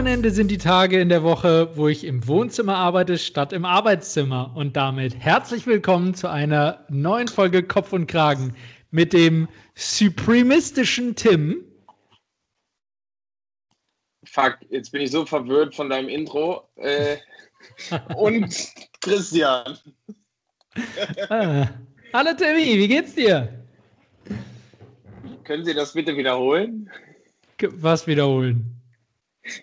Wochenende sind die Tage in der Woche, wo ich im Wohnzimmer arbeite statt im Arbeitszimmer. Und damit herzlich willkommen zu einer neuen Folge Kopf und Kragen mit dem supremistischen Tim. Fuck, jetzt bin ich so verwirrt von deinem Intro. Äh, und Christian. ah. Hallo Timmy, wie geht's dir? Können Sie das bitte wiederholen? Was wiederholen?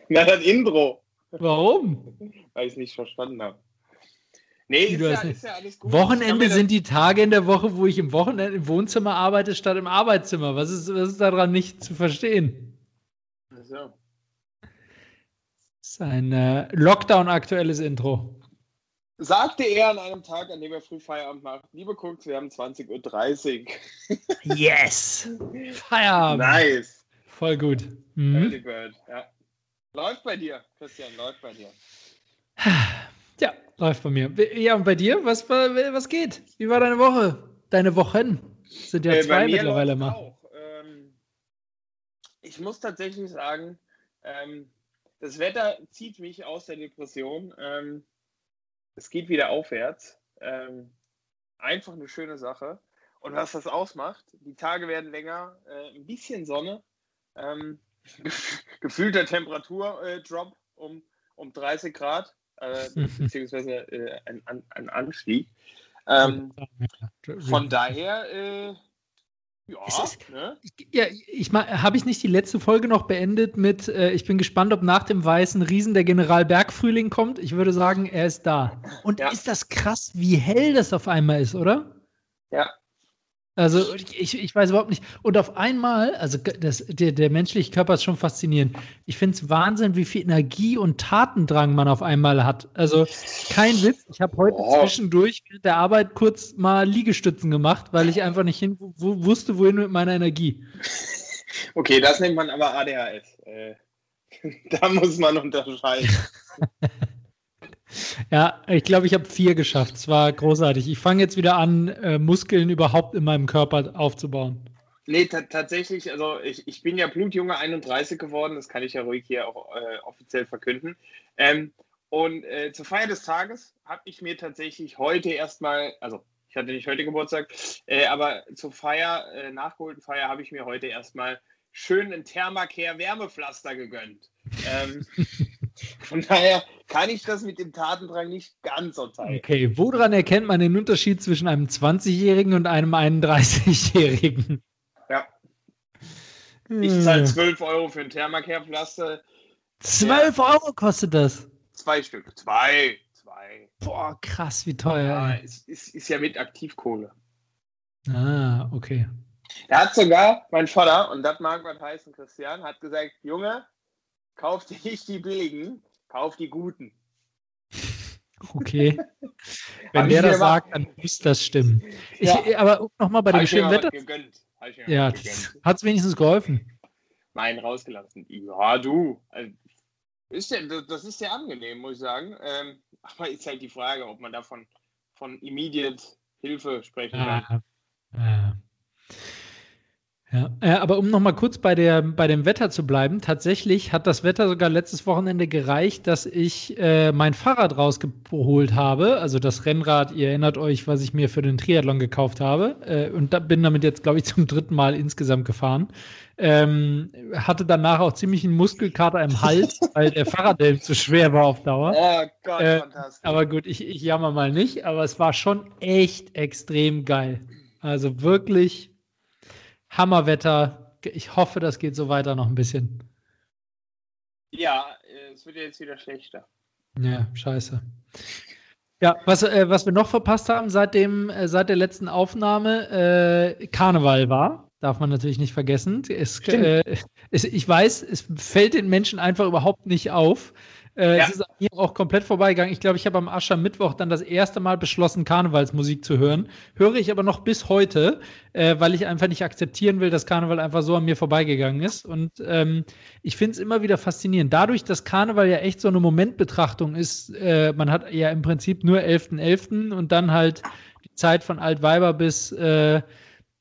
Na, das Intro. Warum? Weil ich es nicht verstanden habe. Nee, ist ja, ist ja, alles gut. Wochenende sind die Tage in der Woche, wo ich im Wochenende im Wohnzimmer arbeite statt im Arbeitszimmer. Was ist, was ist daran nicht zu verstehen? Ach so. Das ist ein äh, Lockdown-aktuelles Intro. Sagte er an einem Tag, an dem er früh Feierabend macht. Liebe Cooks, wir haben 20.30 Uhr. yes! Feierabend. Nice. Voll gut. Mhm. Bird, ja. Läuft bei dir, Christian, läuft bei dir. Läuft bei mir. Ja, und bei dir? Was, was geht? Wie war deine Woche? Deine Wochen? Sind ja äh, zwei mittlerweile mal. Ähm, ich muss tatsächlich sagen, ähm, das Wetter zieht mich aus der Depression. Ähm, es geht wieder aufwärts. Ähm, einfach eine schöne Sache. Und was das ausmacht, die Tage werden länger, äh, ein bisschen Sonne. Ähm, gefühlter Temperaturdrop um, um 30 Grad, äh, beziehungsweise äh, ein, ein Anstieg. Ähm, von daher, äh, ja, ist, ne? ja, ich habe ich nicht die letzte Folge noch beendet mit, äh, ich bin gespannt, ob nach dem weißen Riesen der General Bergfrühling kommt. Ich würde sagen, er ist da. Und ja. ist das krass, wie hell das auf einmal ist, oder? Ja, also ich, ich weiß überhaupt nicht. Und auf einmal, also das, der, der menschliche Körper ist schon faszinierend. Ich finde es Wahnsinn, wie viel Energie und Tatendrang man auf einmal hat. Also kein Witz. Ich habe heute oh. zwischendurch mit der Arbeit kurz mal Liegestützen gemacht, weil ich einfach nicht hin wo, wusste, wohin mit meiner Energie. Okay, das nennt man aber ADHS. Äh, da muss man unterscheiden. Ja, ich glaube, ich habe vier geschafft. Es war großartig. Ich fange jetzt wieder an, äh, Muskeln überhaupt in meinem Körper aufzubauen. Nee, tatsächlich, also ich, ich bin ja Blutjunge 31 geworden, das kann ich ja ruhig hier auch äh, offiziell verkünden. Ähm, und äh, zur Feier des Tages habe ich mir tatsächlich heute erstmal, also ich hatte nicht heute Geburtstag, äh, aber zur Feier, äh, nachgeholten Feier, habe ich mir heute erstmal schön ein Thermacare Wärmepflaster gegönnt. Ähm, Von daher kann ich das mit dem Tatendrang nicht ganz so teilen. Okay, woran erkennt man den Unterschied zwischen einem 20-Jährigen und einem 31-Jährigen? Ja. Ich zahle 12 Euro für ein Thermacare-Pflaster. 12 ja. Euro kostet das? Zwei Stück. Zwei. Zwei. Boah, krass, wie teuer. Ja, ist, ist, ist ja mit Aktivkohle. Ah, okay. Er hat sogar, mein Vater, und das mag man heißen, Christian, hat gesagt, Junge, kauf dir nicht die billigen, kauf die guten. Okay. Wenn der das sagt, dann muss das stimmen. Ich, ja. Aber nochmal bei dem schönen Wetter. Ja, hat es wenigstens geholfen. Nein, rausgelassen. Ja, du. Also, ist ja, das ist sehr angenehm, muss ich sagen. Ähm, aber ist halt die Frage, ob man davon von immediate Hilfe sprechen kann. Ja. ja. Ja, äh, aber um nochmal kurz bei, der, bei dem Wetter zu bleiben, tatsächlich hat das Wetter sogar letztes Wochenende gereicht, dass ich äh, mein Fahrrad rausgeholt habe. Also das Rennrad, ihr erinnert euch, was ich mir für den Triathlon gekauft habe. Äh, und da bin damit jetzt, glaube ich, zum dritten Mal insgesamt gefahren. Ähm, hatte danach auch ziemlich einen Muskelkater im Hals, weil der Fahrradhelm zu schwer war auf Dauer. Oh Gott, äh, fantastisch. Aber gut, ich, ich jammer mal nicht, aber es war schon echt extrem geil. Also wirklich Hammerwetter. Ich hoffe, das geht so weiter noch ein bisschen. Ja, es wird jetzt wieder schlechter. Ja, scheiße. Ja, was, äh, was wir noch verpasst haben seit, dem, äh, seit der letzten Aufnahme, äh, Karneval war. darf man natürlich nicht vergessen. Es, äh, es, ich weiß, es fällt den Menschen einfach überhaupt nicht auf. Äh, ja. Es ist mir auch komplett vorbeigegangen. Ich glaube, ich habe am Aschermittwoch dann das erste Mal beschlossen, Karnevalsmusik zu hören. Höre ich aber noch bis heute, äh, weil ich einfach nicht akzeptieren will, dass Karneval einfach so an mir vorbeigegangen ist. Und ähm, ich finde es immer wieder faszinierend. Dadurch, dass Karneval ja echt so eine Momentbetrachtung ist, äh, man hat ja im Prinzip nur 11.11. .11. und dann halt die Zeit von Altweiber bis äh,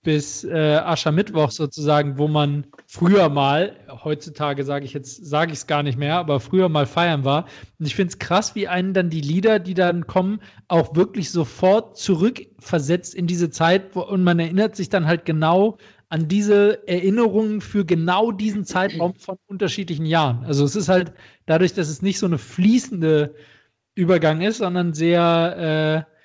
bis äh, Aschermittwoch sozusagen, wo man früher mal, heutzutage sage ich jetzt, sage ich es gar nicht mehr, aber früher mal feiern war. Und ich finde es krass, wie einen dann die Lieder, die dann kommen, auch wirklich sofort zurückversetzt in diese Zeit wo, und man erinnert sich dann halt genau an diese Erinnerungen für genau diesen Zeitraum von unterschiedlichen Jahren. Also es ist halt dadurch, dass es nicht so eine fließende Übergang ist, sondern sehr äh,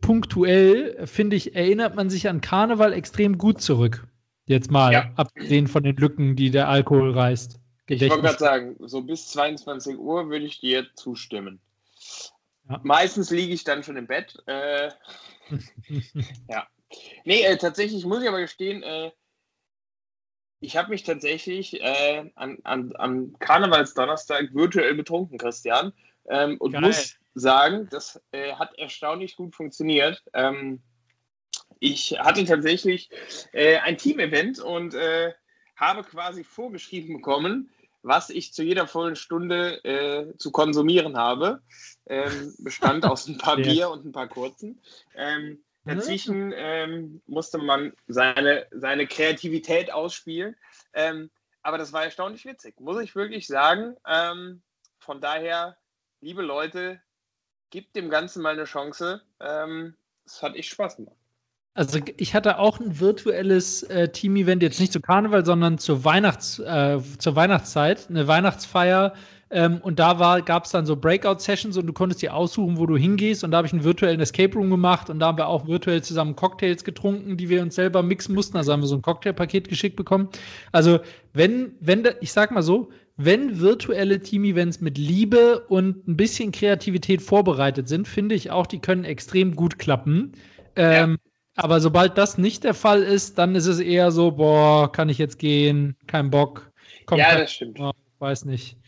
punktuell, finde ich, erinnert man sich an Karneval extrem gut zurück. Jetzt mal, ja. abgesehen von den Lücken, die der Alkohol reißt. Ich wollte gerade sagen, so bis 22 Uhr würde ich dir zustimmen. Ja. Meistens liege ich dann schon im Bett. Äh, ja. Nee, äh, tatsächlich muss ich aber gestehen, äh, ich habe mich tatsächlich äh, an, an, am Karnevalsdonnerstag virtuell betrunken, Christian. Ähm, und Geil. muss sagen, das äh, hat erstaunlich gut funktioniert. Ähm, ich hatte tatsächlich äh, ein Team-Event und äh, habe quasi vorgeschrieben bekommen, was ich zu jeder vollen Stunde äh, zu konsumieren habe. Ähm, bestand aus ein paar Bier und ein paar kurzen. Ähm, dazwischen ähm, musste man seine, seine Kreativität ausspielen. Ähm, aber das war erstaunlich witzig, muss ich wirklich sagen. Ähm, von daher, liebe Leute, gibt dem Ganzen mal eine Chance. Ähm, es hat echt Spaß gemacht. Also ich hatte auch ein virtuelles äh, Team-Event, jetzt nicht zu Karneval, sondern zur, Weihnachts, äh, zur Weihnachtszeit, eine Weihnachtsfeier. Ähm, und da gab es dann so Breakout-Sessions und du konntest dir aussuchen, wo du hingehst. Und da habe ich einen virtuellen Escape Room gemacht und da haben wir auch virtuell zusammen Cocktails getrunken, die wir uns selber mixen mussten. Also haben wir so ein Cocktailpaket geschickt bekommen. Also wenn, wenn, ich sag mal so, wenn virtuelle Team-Events mit Liebe und ein bisschen Kreativität vorbereitet sind, finde ich auch, die können extrem gut klappen. Ähm, ja. Aber sobald das nicht der Fall ist, dann ist es eher so, boah, kann ich jetzt gehen, kein Bock. Komm, ja, das stimmt. Oh, weiß nicht.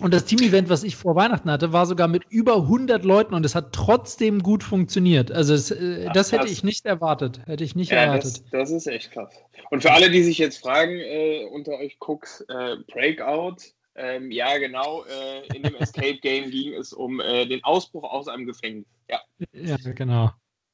Und das Team-Event, was ich vor Weihnachten hatte, war sogar mit über 100 Leuten und es hat trotzdem gut funktioniert. Also es, äh, Ach, das hätte ich nicht erwartet. Hätte ich nicht ja, erwartet. Das, das, ist echt krass. Und für alle, die sich jetzt fragen, äh, unter euch guckt, äh, Breakout, ähm, ja genau, äh, in dem Escape Game ging es um äh, den Ausbruch aus einem Gefängnis. Ja, ja genau.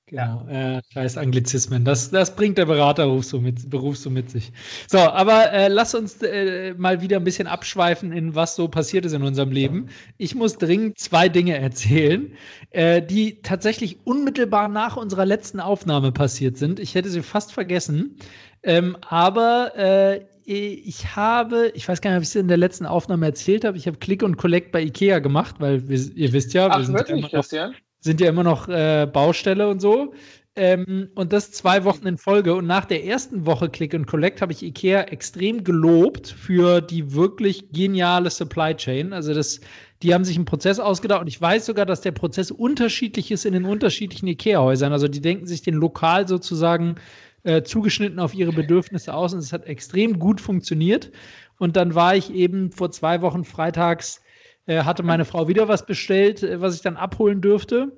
Genau, ja. äh, scheiß Anglizismen. Das, das bringt der Beraterberuf so mit, Beruf so mit sich. So, aber äh, lass uns äh, mal wieder ein bisschen abschweifen in was so passiert ist in unserem Leben. Ich muss dringend zwei Dinge erzählen, äh, die tatsächlich unmittelbar nach unserer letzten Aufnahme passiert sind. Ich hätte sie fast vergessen. Ähm, aber äh, ich habe, ich weiß gar nicht, ob ich es in der letzten Aufnahme erzählt habe, ich habe Click und Collect bei Ikea gemacht, weil wir, ihr wisst ja, Ach, wir sind wirklich, Christian? Sind ja immer noch äh, Baustelle und so. Ähm, und das zwei Wochen in Folge. Und nach der ersten Woche Click and Collect habe ich IKEA extrem gelobt für die wirklich geniale Supply Chain. Also das, die haben sich einen Prozess ausgedacht und ich weiß sogar, dass der Prozess unterschiedlich ist in den unterschiedlichen IKEA-Häusern. Also die denken sich den lokal sozusagen äh, zugeschnitten auf ihre Bedürfnisse aus und es hat extrem gut funktioniert. Und dann war ich eben vor zwei Wochen freitags äh, hatte meine Frau wieder was bestellt, äh, was ich dann abholen dürfte.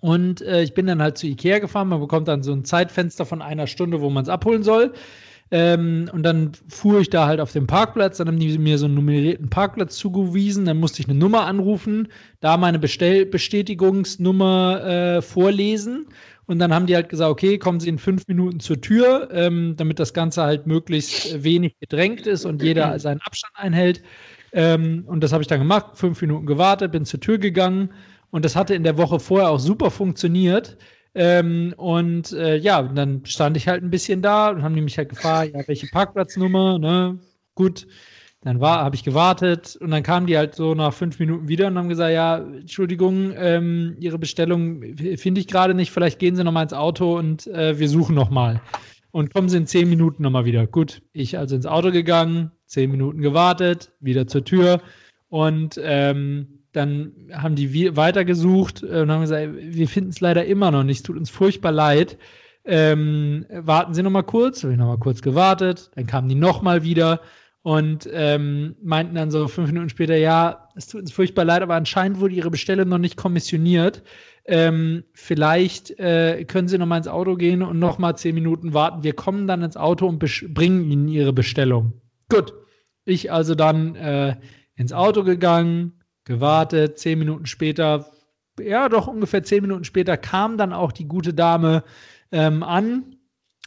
Und äh, ich bin dann halt zu Ikea gefahren. Man bekommt dann so ein Zeitfenster von einer Stunde, wo man es abholen soll. Ähm, und dann fuhr ich da halt auf dem Parkplatz. Dann haben die mir so einen nummerierten Parkplatz zugewiesen. Dann musste ich eine Nummer anrufen, da meine Bestell Bestätigungsnummer äh, vorlesen. Und dann haben die halt gesagt, okay, kommen Sie in fünf Minuten zur Tür, ähm, damit das Ganze halt möglichst wenig gedrängt ist und jeder seinen Abstand einhält. Ähm, und das habe ich dann gemacht, fünf Minuten gewartet, bin zur Tür gegangen und das hatte in der Woche vorher auch super funktioniert. Ähm, und äh, ja, dann stand ich halt ein bisschen da und haben die mich halt gefragt, ja, welche Parkplatznummer, ne? Gut. Dann habe ich gewartet und dann kamen die halt so nach fünf Minuten wieder und haben gesagt, ja, Entschuldigung, ähm, Ihre Bestellung finde ich gerade nicht, vielleicht gehen Sie nochmal ins Auto und äh, wir suchen nochmal. Und kommen Sie in zehn Minuten nochmal wieder. Gut, ich also ins Auto gegangen, zehn Minuten gewartet, wieder zur Tür und ähm, dann haben die weitergesucht äh, und haben gesagt, wir finden es leider immer noch nicht, es tut uns furchtbar leid. ähm, warten Sie noch mal kurz. Habe ich noch mal kurz gewartet. Dann kamen die noch mal wieder und ähm, meinten dann so fünf Minuten später, ja, es tut uns furchtbar leid, aber anscheinend wurde Ihre Bestellung noch nicht kommissioniert. Ähm, vielleicht äh, können Sie noch mal ins Auto gehen und noch mal zehn Minuten warten. Wir kommen dann ins Auto und bringen Ihnen Ihre Bestellung. Gut. Ich also dann äh, ins Auto gegangen, gewartet, zehn Minuten später, ja doch ungefähr zehn Minuten später kam dann auch die gute Dame ähm, an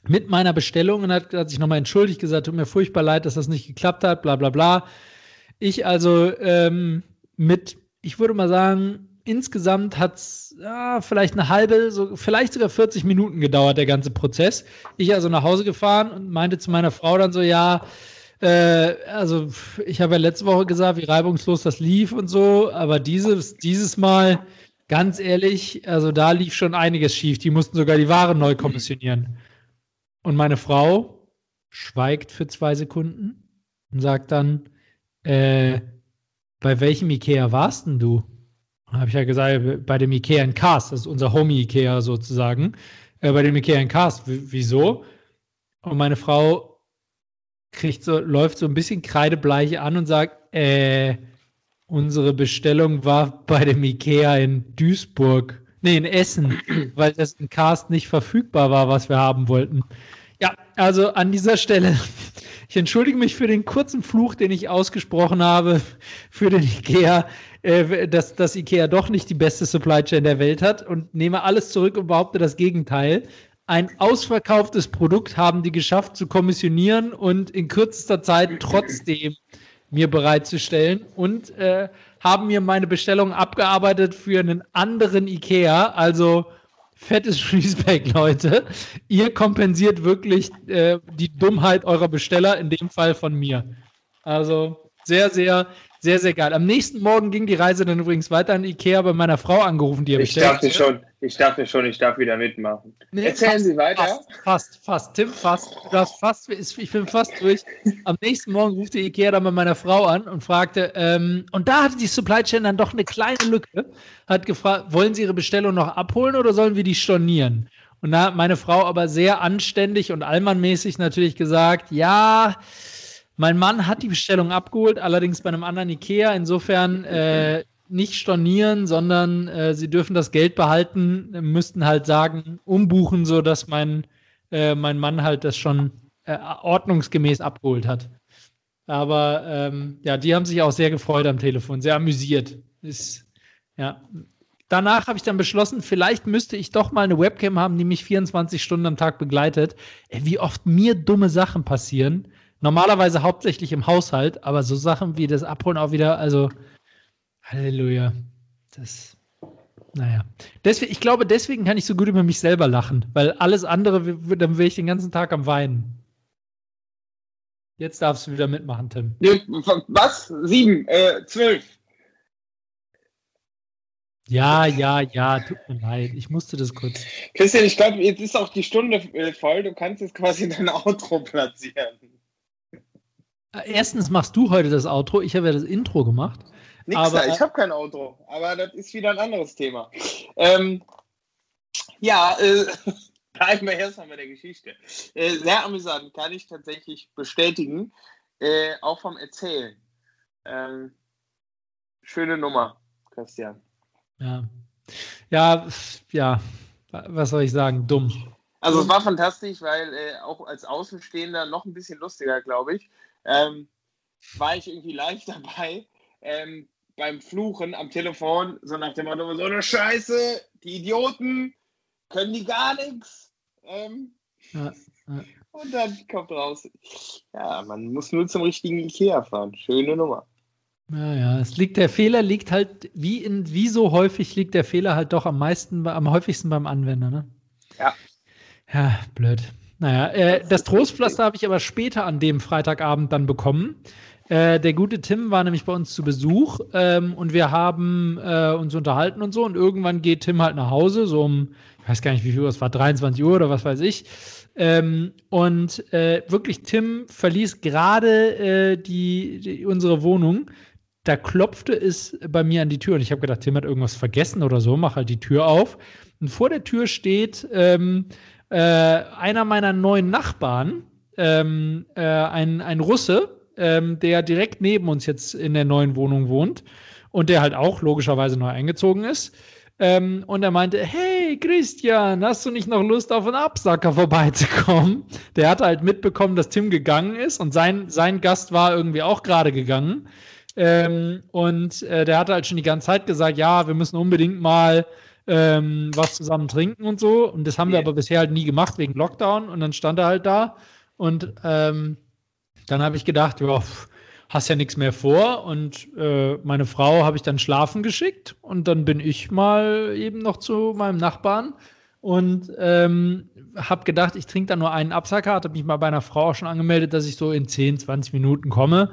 mit meiner Bestellung und hat, hat sich nochmal entschuldigt, gesagt, tut mir furchtbar leid, dass das nicht geklappt hat, bla bla bla. Ich also ähm, mit, ich würde mal sagen, insgesamt hat es ja, vielleicht eine halbe, so, vielleicht sogar 40 Minuten gedauert, der ganze Prozess. Ich also nach Hause gefahren und meinte zu meiner Frau dann so, ja, äh, also ich habe ja letzte Woche gesagt, wie reibungslos das lief und so, aber dieses, dieses Mal, ganz ehrlich, also da lief schon einiges schief. Die mussten sogar die Ware neu kommissionieren. Und meine Frau schweigt für zwei Sekunden und sagt dann, äh, bei welchem Ikea warst denn du? Habe ich ja gesagt, bei dem Ikea in Cast, das ist unser Homie Ikea sozusagen. Äh, bei dem Ikea in Cast, wieso? Und meine Frau kriegt so, läuft so ein bisschen kreidebleich an und sagt, äh, unsere Bestellung war bei dem Ikea in Duisburg, nee, in Essen, weil das in Cast nicht verfügbar war, was wir haben wollten. Ja, also an dieser Stelle, ich entschuldige mich für den kurzen Fluch, den ich ausgesprochen habe für den Ikea, äh, dass das Ikea doch nicht die beste Supply Chain der Welt hat und nehme alles zurück und behaupte das Gegenteil ein ausverkauftes Produkt haben die geschafft zu kommissionieren und in kürzester Zeit trotzdem mir bereitzustellen und äh, haben mir meine Bestellung abgearbeitet für einen anderen Ikea. Also fettes Respekt, Leute. Ihr kompensiert wirklich äh, die Dummheit eurer Besteller, in dem Fall von mir. Also sehr, sehr sehr, sehr geil. Am nächsten Morgen ging die Reise dann übrigens weiter in Ikea bei meiner Frau angerufen, die er ich dachte schon, Ich dachte schon, ich darf wieder mitmachen. Nee, Erzählen fast, Sie weiter. Fast, fast, fast. Tim, fast. Du darfst fast, ich bin fast durch. Am nächsten Morgen rufte Ikea dann bei meiner Frau an und fragte, ähm, und da hatte die Supply Chain dann doch eine kleine Lücke, hat gefragt, wollen Sie Ihre Bestellung noch abholen oder sollen wir die stornieren? Und da hat meine Frau aber sehr anständig und allmannmäßig natürlich gesagt, ja, mein Mann hat die Bestellung abgeholt, allerdings bei einem anderen Ikea. Insofern äh, nicht stornieren, sondern äh, sie dürfen das Geld behalten, müssten halt sagen, umbuchen, sodass mein, äh, mein Mann halt das schon äh, ordnungsgemäß abgeholt hat. Aber ähm, ja, die haben sich auch sehr gefreut am Telefon, sehr amüsiert. Ist, ja. Danach habe ich dann beschlossen, vielleicht müsste ich doch mal eine Webcam haben, die mich 24 Stunden am Tag begleitet. Ey, wie oft mir dumme Sachen passieren Normalerweise hauptsächlich im Haushalt, aber so Sachen wie das Abholen auch wieder, also Halleluja. Das, naja. Deswegen, ich glaube, deswegen kann ich so gut über mich selber lachen, weil alles andere, dann will ich den ganzen Tag am Weinen. Jetzt darfst du wieder mitmachen, Tim. Was? Sieben, äh, zwölf. Ja, ja, ja, tut mir leid. Ich musste das kurz. Christian, ich glaube, jetzt ist auch die Stunde äh, voll. Du kannst jetzt quasi dein Outro platzieren. Äh, erstens machst du heute das Outro, ich habe ja das Intro gemacht. Nix aber, da, ich habe kein Outro, aber das ist wieder ein anderes Thema. Ähm, ja, äh, bleiben wir erstmal bei der Geschichte. Äh, sehr amüsant, kann ich tatsächlich bestätigen, äh, auch vom Erzählen. Ähm, schöne Nummer, Christian. Ja. Ja, ja, was soll ich sagen? Dumm. Also es war fantastisch, weil äh, auch als Außenstehender noch ein bisschen lustiger, glaube ich ähm, war ich irgendwie leicht dabei, ähm, beim Fluchen am Telefon, so nach dem Motto, so eine Scheiße, die Idioten, können die gar nichts. Ähm, ja, ja. Und dann kommt raus, ja, man muss nur zum richtigen Ikea fahren. Schöne Nummer. Ja, ja, es liegt, der Fehler liegt halt, wie in, wie so häufig liegt der Fehler halt doch am meisten, am häufigsten beim Anwender, ne? Ja. Ja, blöd. Naja, äh, das Trostpflaster habe ich aber später an dem Freitagabend dann bekommen. Äh, der gute Tim war nämlich bei uns zu Besuch ähm, und wir haben äh, uns unterhalten und so. Und irgendwann geht Tim halt nach Hause, so um, ich weiß gar nicht, wie viel Uhr es war, 23 Uhr oder was weiß ich. Ähm, und äh, wirklich, Tim verließ gerade äh, die, die, unsere Wohnung. Da klopfte es bei mir an die Tür und ich habe gedacht, Tim hat irgendwas vergessen oder so, mach halt die Tür auf. Und vor der Tür steht ähm, äh, einer meiner neuen Nachbarn, ähm, äh, ein, ein Russe, ähm, der direkt neben uns jetzt in der neuen Wohnung wohnt und der halt auch logischerweise neu eingezogen ist. Ähm, und er meinte, hey Christian, hast du nicht noch Lust auf einen Absacker vorbeizukommen? Der hatte halt mitbekommen, dass Tim gegangen ist und sein, sein Gast war irgendwie auch gerade gegangen. Ähm, und äh, der hatte halt schon die ganze Zeit gesagt, ja, wir müssen unbedingt mal ähm, was zusammen trinken und so. Und das haben yeah. wir aber bisher halt nie gemacht wegen Lockdown. Und dann stand er halt da und ähm, dann habe ich gedacht, ja, hast ja nichts mehr vor. Und äh, meine Frau habe ich dann schlafen geschickt. Und dann bin ich mal eben noch zu meinem Nachbarn und ähm, habe gedacht, ich trinke da nur einen Absacker. Hatte mich mal bei einer Frau auch schon angemeldet, dass ich so in 10, 20 Minuten komme.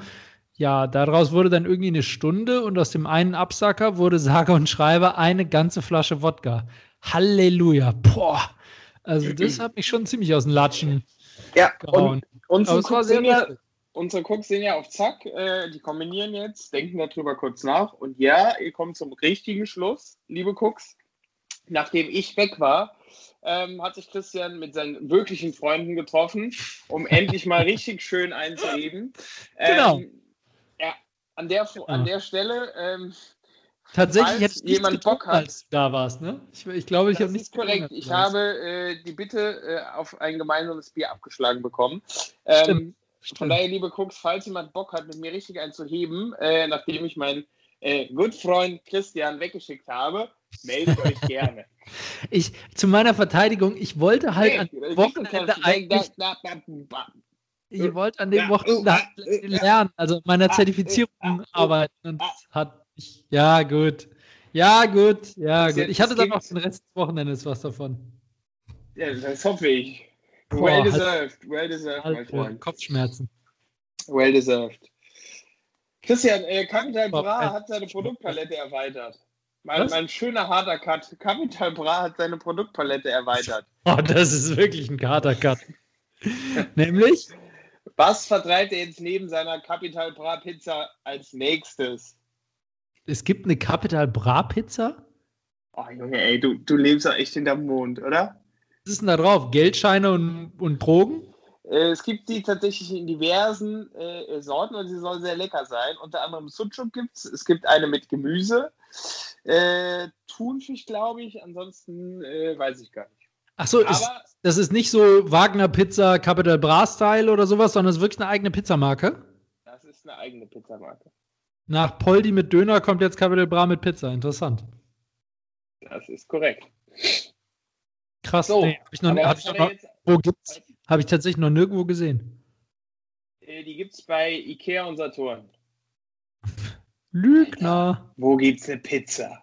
Ja, daraus wurde dann irgendwie eine Stunde und aus dem einen Absacker wurde sage und schreibe eine ganze Flasche Wodka. Halleluja. Boah. Also das hat mich schon ziemlich aus den Latschen ja, gehauen. Und unsere Cooks, sind ja, unsere Cooks sind ja auf Zack, äh, die kombinieren jetzt, denken darüber kurz nach. Und ja, ihr kommt zum richtigen Schluss, liebe Cooks. Nachdem ich weg war, ähm, hat sich Christian mit seinen wirklichen Freunden getroffen, um endlich mal richtig schön einzuheben. Genau. Ähm, ja, an der, an der Stelle. Ähm, Tatsächlich hätte jemand Bock hat, als du da warst, ne? Ich, ich glaube, ich habe nicht. korrekt. Ich habe äh, die Bitte äh, auf ein gemeinsames Bier abgeschlagen bekommen. Ähm, Stimmt. Von daher, liebe Cooks, falls jemand Bock hat, mit mir richtig einzuheben, äh, nachdem ich meinen äh, Good Freund Christian weggeschickt habe, meldet euch gerne. Ich, zu meiner Verteidigung, ich wollte halt nee, an Wochenende eigentlich. Ich wollte an dem Wochenende lernen, also meiner Zertifizierung arbeiten und das hat ich, ja, gut. Ja, gut. Ja, gut. Ich hatte dann noch den Rest des Wochenendes was davon. Ja, das hoffe ich. Boah, well deserved. Well deserved, halt, mein Freund. Kopfschmerzen. Well deserved. Christian, äh, Capital Bra hat seine Produktpalette erweitert. Mein, mein, schöner harter Cut. Capital Bra hat seine Produktpalette erweitert. Oh, das ist wirklich ein harter Cut. Nämlich? Was vertreibt er jetzt neben seiner Capital Bra Pizza als nächstes? Es gibt eine Capital Bra Pizza? Oh Junge, ey, du, du lebst ja echt in der Mond, oder? Was ist denn da drauf? Geldscheine und, und Drogen? Äh, es gibt die tatsächlich in diversen äh, Sorten und sie soll sehr lecker sein. Unter anderem Sucuk gibt es. Es gibt eine mit Gemüse. Äh, Thunfisch, glaube ich. Ansonsten äh, weiß ich gar nicht. Ach so, ist, das ist nicht so Wagner Pizza Capital Bra Style oder sowas, sondern es ist wirklich eine eigene Pizzamarke? Das ist eine eigene Pizzamarke. Nach Poldi mit Döner kommt jetzt Capital Bra mit Pizza. Interessant. Das ist korrekt. Krass. So, nee, hab ich noch, hab ich noch, wo gibt's? Habe ich tatsächlich noch nirgendwo gesehen. Äh, die gibt es bei Ikea und Saturn. Lügner. Alter, wo gibt's eine Pizza?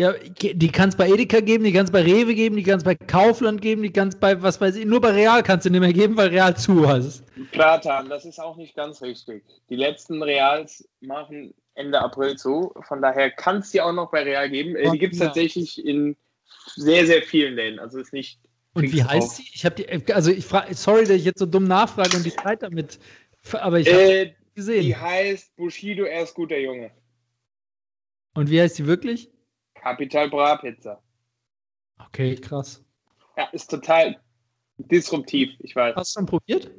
Ja, die kannst bei Edeka geben, die kannst bei Rewe geben, die kannst bei Kaufland geben, die kannst bei, was weiß ich, nur bei Real kannst du nicht mehr geben, weil Real zu hast. Platan, das ist auch nicht ganz richtig. Die letzten Reals machen Ende April zu, von daher kann es die auch noch bei Real geben. Äh, die gibt es ja. tatsächlich in sehr, sehr vielen Läden, also ist nicht. Und wie heißt sie? Ich habe die, also ich frage, sorry, dass ich jetzt so dumm nachfrage und die Zeit damit, aber ich habe äh, gesehen. Die heißt Bushido, er ist guter Junge. Und wie heißt sie wirklich? Capital Bra Pizza. Okay, krass. Ja, ist total disruptiv, ich weiß. Hast du schon probiert?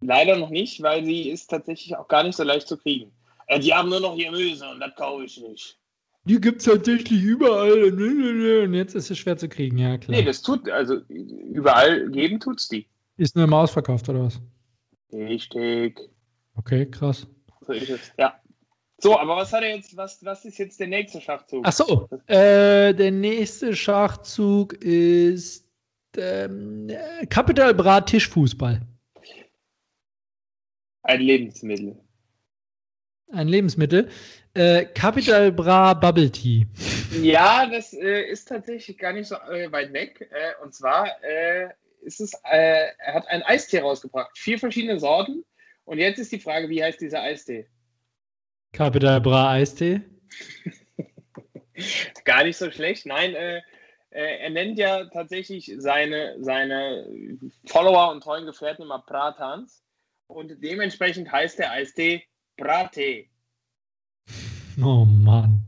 Leider noch nicht, weil sie ist tatsächlich auch gar nicht so leicht zu kriegen. Äh, die haben nur noch Gemüse und das kaufe ich nicht. Die gibt es tatsächlich überall. Und jetzt ist es schwer zu kriegen, ja klar. Nee, das tut, also überall geben tut's die. Ist nur im Ausverkauft oder was? Richtig. Okay, krass. So ist es, ja. So, aber was hat er jetzt, was, was ist jetzt der nächste Schachzug? Ach so, äh, der nächste Schachzug ist ähm, Capital Bra Tischfußball. Ein Lebensmittel. Ein Lebensmittel. Äh, Capital Bra Bubble Tea. Ja, das äh, ist tatsächlich gar nicht so äh, weit weg. Äh, und zwar äh, ist es, äh, er hat einen Eistee rausgebracht. Vier verschiedene Sorten. Und jetzt ist die Frage, wie heißt dieser Eistee? Capital Bra Eistee? Gar nicht so schlecht. Nein, äh, äh, er nennt ja tatsächlich seine, seine Follower und treuen Gefährten immer Pratans. Und dementsprechend heißt der Eistee Brate. Oh Mann.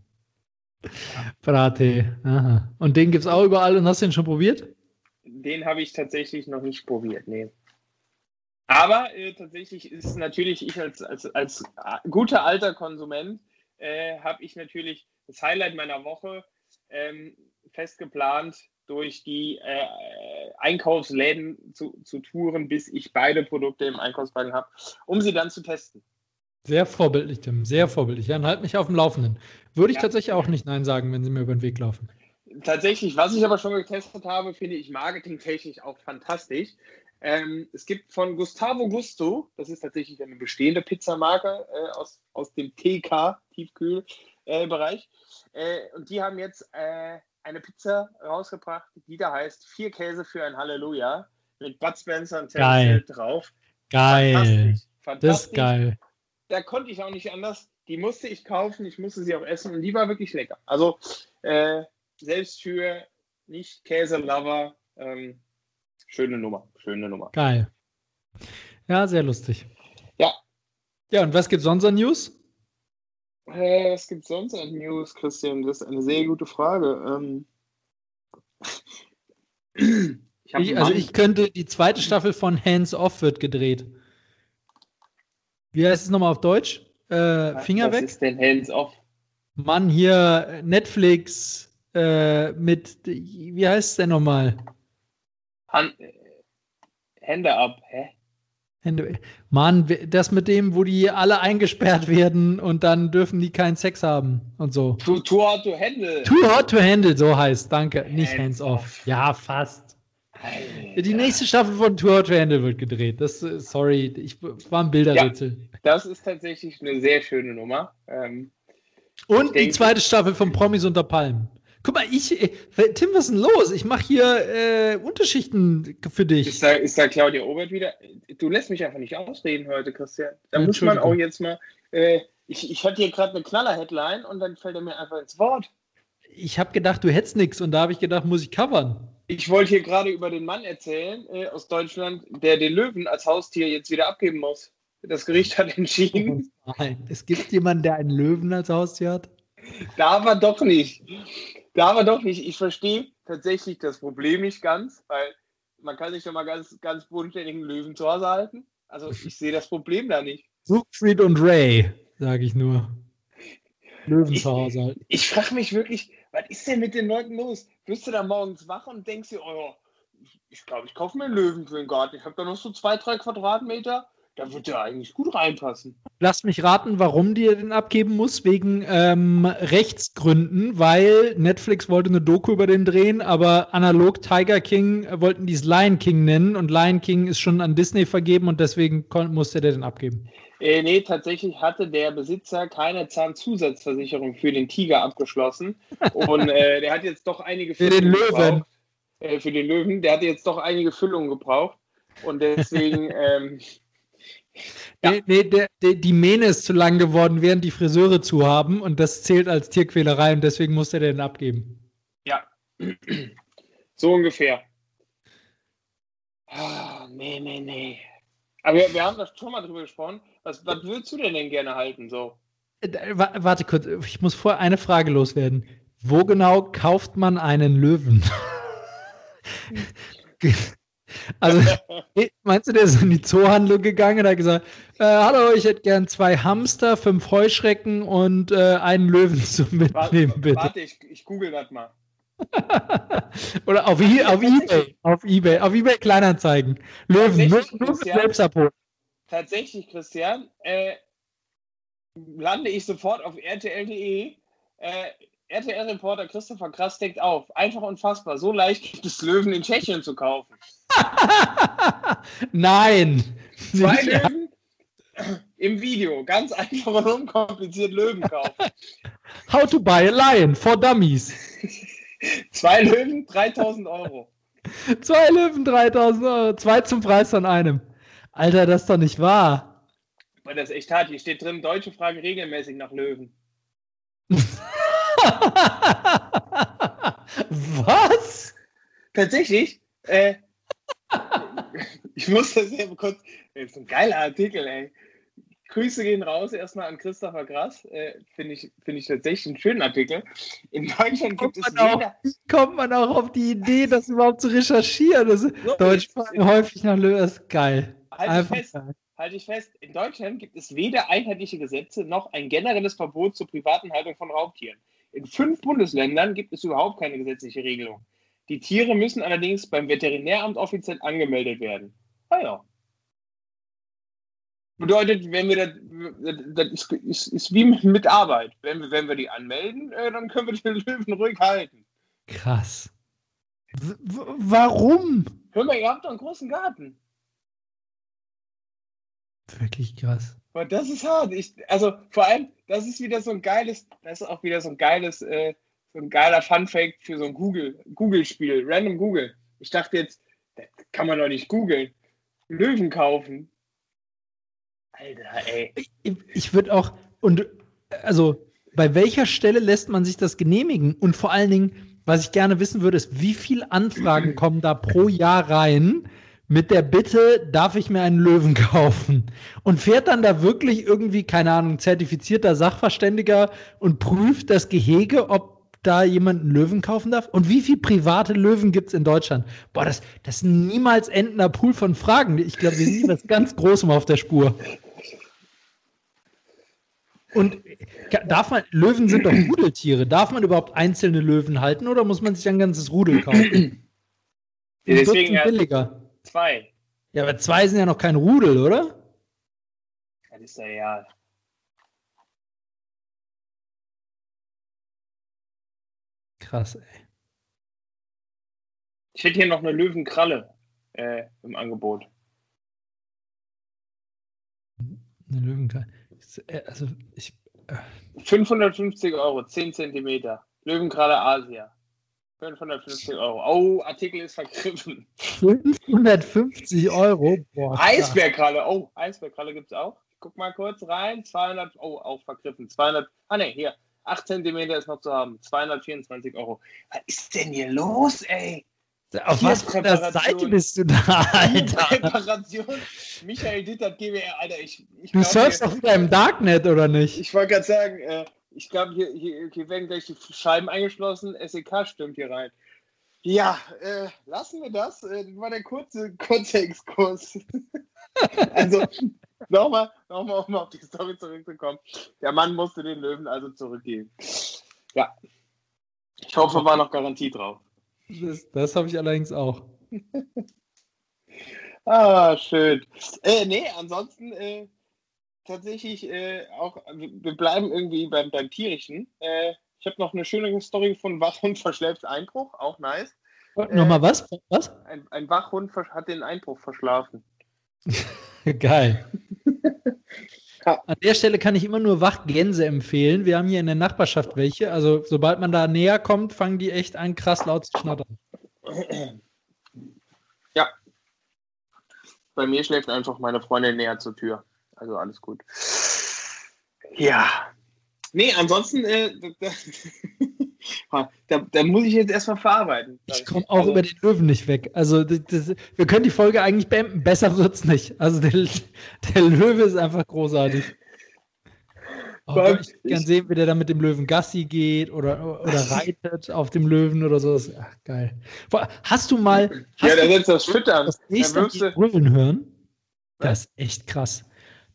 Brate. Aha. Und den gibt es auch überall und hast du den schon probiert? Den den habe ich tatsächlich noch nicht probiert. Nee. Aber äh, tatsächlich ist natürlich ich als, als, als guter alter Konsument äh, habe ich natürlich das Highlight meiner Woche ähm, fest geplant, durch die äh, Einkaufsläden zu, zu touren, bis ich beide Produkte im Einkaufswagen habe, um sie dann zu testen. Sehr vorbildlich, Tim. Sehr vorbildlich. Ja, halt mich auf dem Laufenden. Würde ich ja. tatsächlich auch nicht Nein sagen, wenn sie mir über den Weg laufen. Tatsächlich, was ich aber schon getestet habe, finde ich marketingtechnisch auch fantastisch. Ähm, es gibt von Gustavo Gusto, das ist tatsächlich eine bestehende Pizzamarke äh, aus, aus dem TK, Tiefkühlbereich. Äh, äh, und die haben jetzt äh, eine Pizza rausgebracht, die da heißt Vier Käse für ein Halleluja mit Bud Spencer und Terry drauf. Geil. Fantastisch. Fantastisch. Das ist geil. Da konnte ich auch nicht anders. Die musste ich kaufen, ich musste sie auch essen und die war wirklich lecker. Also äh, selbst für nicht Käse-Lover, ähm, schöne Nummer, schöne Nummer. Geil. Ja, sehr lustig. Ja. Ja, und was gibt sonst an News? Äh, was gibt sonst an News, Christian? Das ist eine sehr gute Frage. Ähm ich ich, also ich könnte, die zweite Staffel von Hands Off wird gedreht. Wie heißt es nochmal auf Deutsch? Äh, Finger was weg? Was ist denn Hands Off? Mann, hier Netflix äh, mit, wie heißt es denn nochmal? Hand, Hände ab, hä? Mann, das mit dem, wo die alle eingesperrt werden und dann dürfen die keinen Sex haben und so. Too, too hot to handle. Too hot to handle, so heißt. Danke. Nicht hands, hands off. off. Ja, fast. Alter. Die nächste Staffel von Too hot to handle wird gedreht. Das, sorry, ich war ein Bilderrätsel. Ja, das ist tatsächlich eine sehr schöne Nummer. Ähm, und die zweite Staffel von Promis unter Palmen. Guck mal, ich, äh, Tim, was ist denn los? Ich mache hier äh, Unterschichten für dich. Ist da, ist da Claudia Obert wieder? Du lässt mich einfach nicht ausreden heute, Christian. Da muss man auch jetzt mal. Äh, ich, ich hatte hier gerade eine Knaller-Headline und dann fällt er mir einfach ins Wort. Ich habe gedacht, du hättest nichts und da habe ich gedacht, muss ich covern. Ich wollte hier gerade über den Mann erzählen äh, aus Deutschland, der den Löwen als Haustier jetzt wieder abgeben muss. Das Gericht hat entschieden. Nein, es gibt jemanden, der einen Löwen als Haustier hat. Da war doch nicht. Da aber doch nicht. Ich verstehe tatsächlich das Problem nicht ganz, weil man kann sich schon mal ganz, ganz bodenständigen Löwen zu Hause halten. Also ich sehe das Problem da nicht. Siegfried und Ray, sage ich nur. Löwen zu Hause halten. Ich, ich frage mich wirklich, was ist denn mit den Leuten los? Wirst du da morgens wach und denkst dir, oh, ich glaube, ich kaufe mir einen Löwen für den Garten. Ich habe da noch so zwei, drei Quadratmeter da wird er eigentlich gut reinpassen. Lass mich raten, warum die den abgeben muss. Wegen ähm, Rechtsgründen, weil Netflix wollte eine Doku über den drehen, aber analog Tiger King äh, wollten die es Lion King nennen und Lion King ist schon an Disney vergeben und deswegen musste der den abgeben. Äh, nee, tatsächlich hatte der Besitzer keine Zahnzusatzversicherung für den Tiger abgeschlossen. Und äh, der hat jetzt doch einige Füllungen Für den Löwen. Äh, für den Löwen. Der hatte jetzt doch einige Füllungen gebraucht. Und deswegen ähm, ja. Nee, nee der, der, die Mähne ist zu lang geworden, während die Friseure zu haben und das zählt als Tierquälerei und deswegen muss er den abgeben. Ja, so ungefähr. Ah, nee, nee, nee. Aber wir, wir haben das schon mal drüber gesprochen. Was, was würdest du denn, denn gerne halten? So? Äh, warte kurz, ich muss vorher eine Frage loswerden. Wo genau kauft man einen Löwen? Also, meinst du, der ist in die Zoohandlung gegangen und hat gesagt, äh, hallo, ich hätte gern zwei Hamster, fünf Heuschrecken und äh, einen Löwen zum Mitnehmen, bitte. Warte, ich, ich google das mal. Oder auf, I auf Ebay, auf Ebay, auf Ebay Kleinanzeigen. Löwen, nur, nur selbst abholen. Tatsächlich, Christian, äh, lande ich sofort auf rtl.de. Äh, RTL-Reporter Christopher Krass deckt auf. Einfach unfassbar. So leicht gibt es Löwen in Tschechien zu kaufen. Nein. Zwei Löwen im Video. Ganz einfach und unkompliziert Löwen kaufen. How to buy a lion for dummies. Zwei Löwen, 3000 Euro. Zwei Löwen, 3000 Euro. Zwei zum Preis von einem. Alter, das ist doch nicht wahr. Weil das ist echt hart. Hier steht drin, Deutsche fragen regelmäßig nach Löwen. Was? Tatsächlich? Äh, ich muss das eben kurz. Das ist ein geiler Artikel, ey. Grüße gehen raus erstmal an Christopher Grass. Äh, Finde ich, find ich tatsächlich einen schönen Artikel. In Deutschland gibt es auch, kommt man auch auf die Idee, das überhaupt zu recherchieren? Das so, Deutsch fragen häufig nach Löwe ist geil. Halte ich, halt ich fest, in Deutschland gibt es weder einheitliche Gesetze noch ein generelles Verbot zur privaten Haltung von Raubtieren. In fünf Bundesländern gibt es überhaupt keine gesetzliche Regelung. Die Tiere müssen allerdings beim Veterinäramt offiziell angemeldet werden. Ah ja. Bedeutet, wenn wir das, das ist, ist, ist wie mit Arbeit. Wenn wir, wenn wir die anmelden, äh, dann können wir die Löwen ruhig halten. Krass. W warum? Hör mal, ihr habt doch einen großen Garten. Wirklich krass. Aber das ist hart. Ich, also vor allem, das ist wieder so ein geiles, das ist auch wieder so ein geiles, äh, so ein geiler Fun-Fact für so ein Google, Google-Spiel, Random Google. Ich dachte jetzt, das kann man doch nicht googeln. Löwen kaufen. Alter, ey. Ich, ich würde auch, und also bei welcher Stelle lässt man sich das genehmigen? Und vor allen Dingen, was ich gerne wissen würde, ist, wie viele Anfragen kommen da pro Jahr rein? Mit der Bitte, darf ich mir einen Löwen kaufen? Und fährt dann da wirklich irgendwie, keine Ahnung, zertifizierter Sachverständiger und prüft das Gehege, ob da jemand einen Löwen kaufen darf? Und wie viele private Löwen gibt es in Deutschland? Boah, das, das ist ein niemals endender Pool von Fragen. Ich glaube, wir sind was ganz Großem auf der Spur. Und darf man, Löwen sind doch Rudeltiere. Darf man überhaupt einzelne Löwen halten oder muss man sich ein ganzes Rudel kaufen? Ja, deswegen billiger. Zwei. Ja, aber zwei sind ja noch kein Rudel, oder? Das ist ja real. Krass, ey. Ich hätte hier noch eine Löwenkralle äh, im Angebot. Eine Löwenkralle. Äh, also ich. Äh. 550 Euro, 10 Zentimeter. Löwenkralle Asia. 550 Euro. Oh, Artikel ist vergriffen. 550 Euro? Boah, Eisbergkralle. Oh, Eisbergkralle gibt es auch. Guck mal kurz rein. 200, oh, auch vergriffen. 200, ah ne, hier. 8 cm ist noch zu haben. 224 Euro. Was ist denn hier los, ey? Auf was für einer Seite bist du da, Alter? Präparation. Michael Dittert GWR, Alter. Ich, ich du surfst doch wieder im Darknet, oder nicht? Ich wollte gerade sagen, äh, ich glaube, hier, hier, hier, werden gleich die Scheiben eingeschlossen. SEK stimmt hier rein. Ja, äh, lassen wir das. Äh, das war der kurze, kurze Exkurs. also, nochmal noch mal, um auf die Story zurückzukommen. Der Mann musste den Löwen also zurückgeben. Ja. Ich hoffe, war noch Garantie drauf. Das, das habe ich allerdings auch. ah, schön. Äh, nee, ansonsten äh, tatsächlich äh, auch, wir bleiben irgendwie beim, beim Tierischen. Äh, ich habe noch eine schöne Story von Wachhund verschläft Einbruch, auch nice. Äh, Nochmal was? Was? Ein, ein Wachhund hat den Einbruch verschlafen. Geil. An der Stelle kann ich immer nur Wachgänse empfehlen. Wir haben hier in der Nachbarschaft welche. Also sobald man da näher kommt, fangen die echt an, krass laut zu schnattern. Ja. Bei mir schläft einfach meine Freundin näher zur Tür. Also alles gut. Ja. Nee, ansonsten, äh, da, da, da, muss ich jetzt erstmal verarbeiten. Ich komme auch also, über den Löwen nicht weg. Also das, das, wir können die Folge eigentlich beenden. Besser wird es nicht. Also der, der, Löwe ist einfach großartig. Oh, ich kann sehen, wie der da mit dem Löwen Gassi geht oder, oder reitet auf dem Löwen oder so. Ach, geil. Hast du mal. Hast ja, der setzt das Füttern. Das nächste Brüllen hören? Das ist echt krass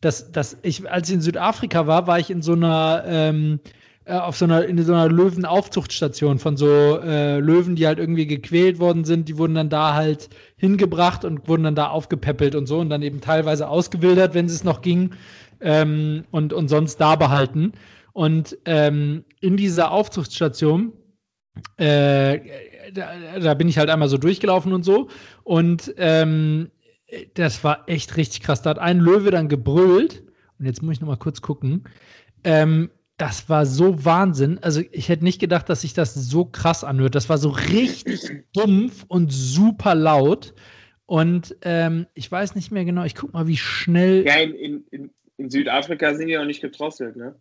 dass, dass ich, als ich in Südafrika war, war ich in so einer, ähm, äh, auf so einer, in so einer Löwenaufzuchtstation von so äh, Löwen, die halt irgendwie gequält worden sind, die wurden dann da halt hingebracht und wurden dann da aufgepäppelt und so und dann eben teilweise ausgewildert, wenn es noch ging, ähm, und, und sonst da behalten. Und ähm, in dieser Aufzuchtstation, äh, da, da, bin ich halt einmal so durchgelaufen und so. Und ähm, das war echt richtig krass. Da hat ein Löwe dann gebrüllt. Und jetzt muss ich noch mal kurz gucken. Ähm, das war so Wahnsinn. Also ich hätte nicht gedacht, dass sich das so krass anhört. Das war so richtig dumpf und super laut. Und ähm, ich weiß nicht mehr genau. Ich guck mal, wie schnell. Ja, in, in, in Südafrika sind die auch nicht gedrosselt, ne?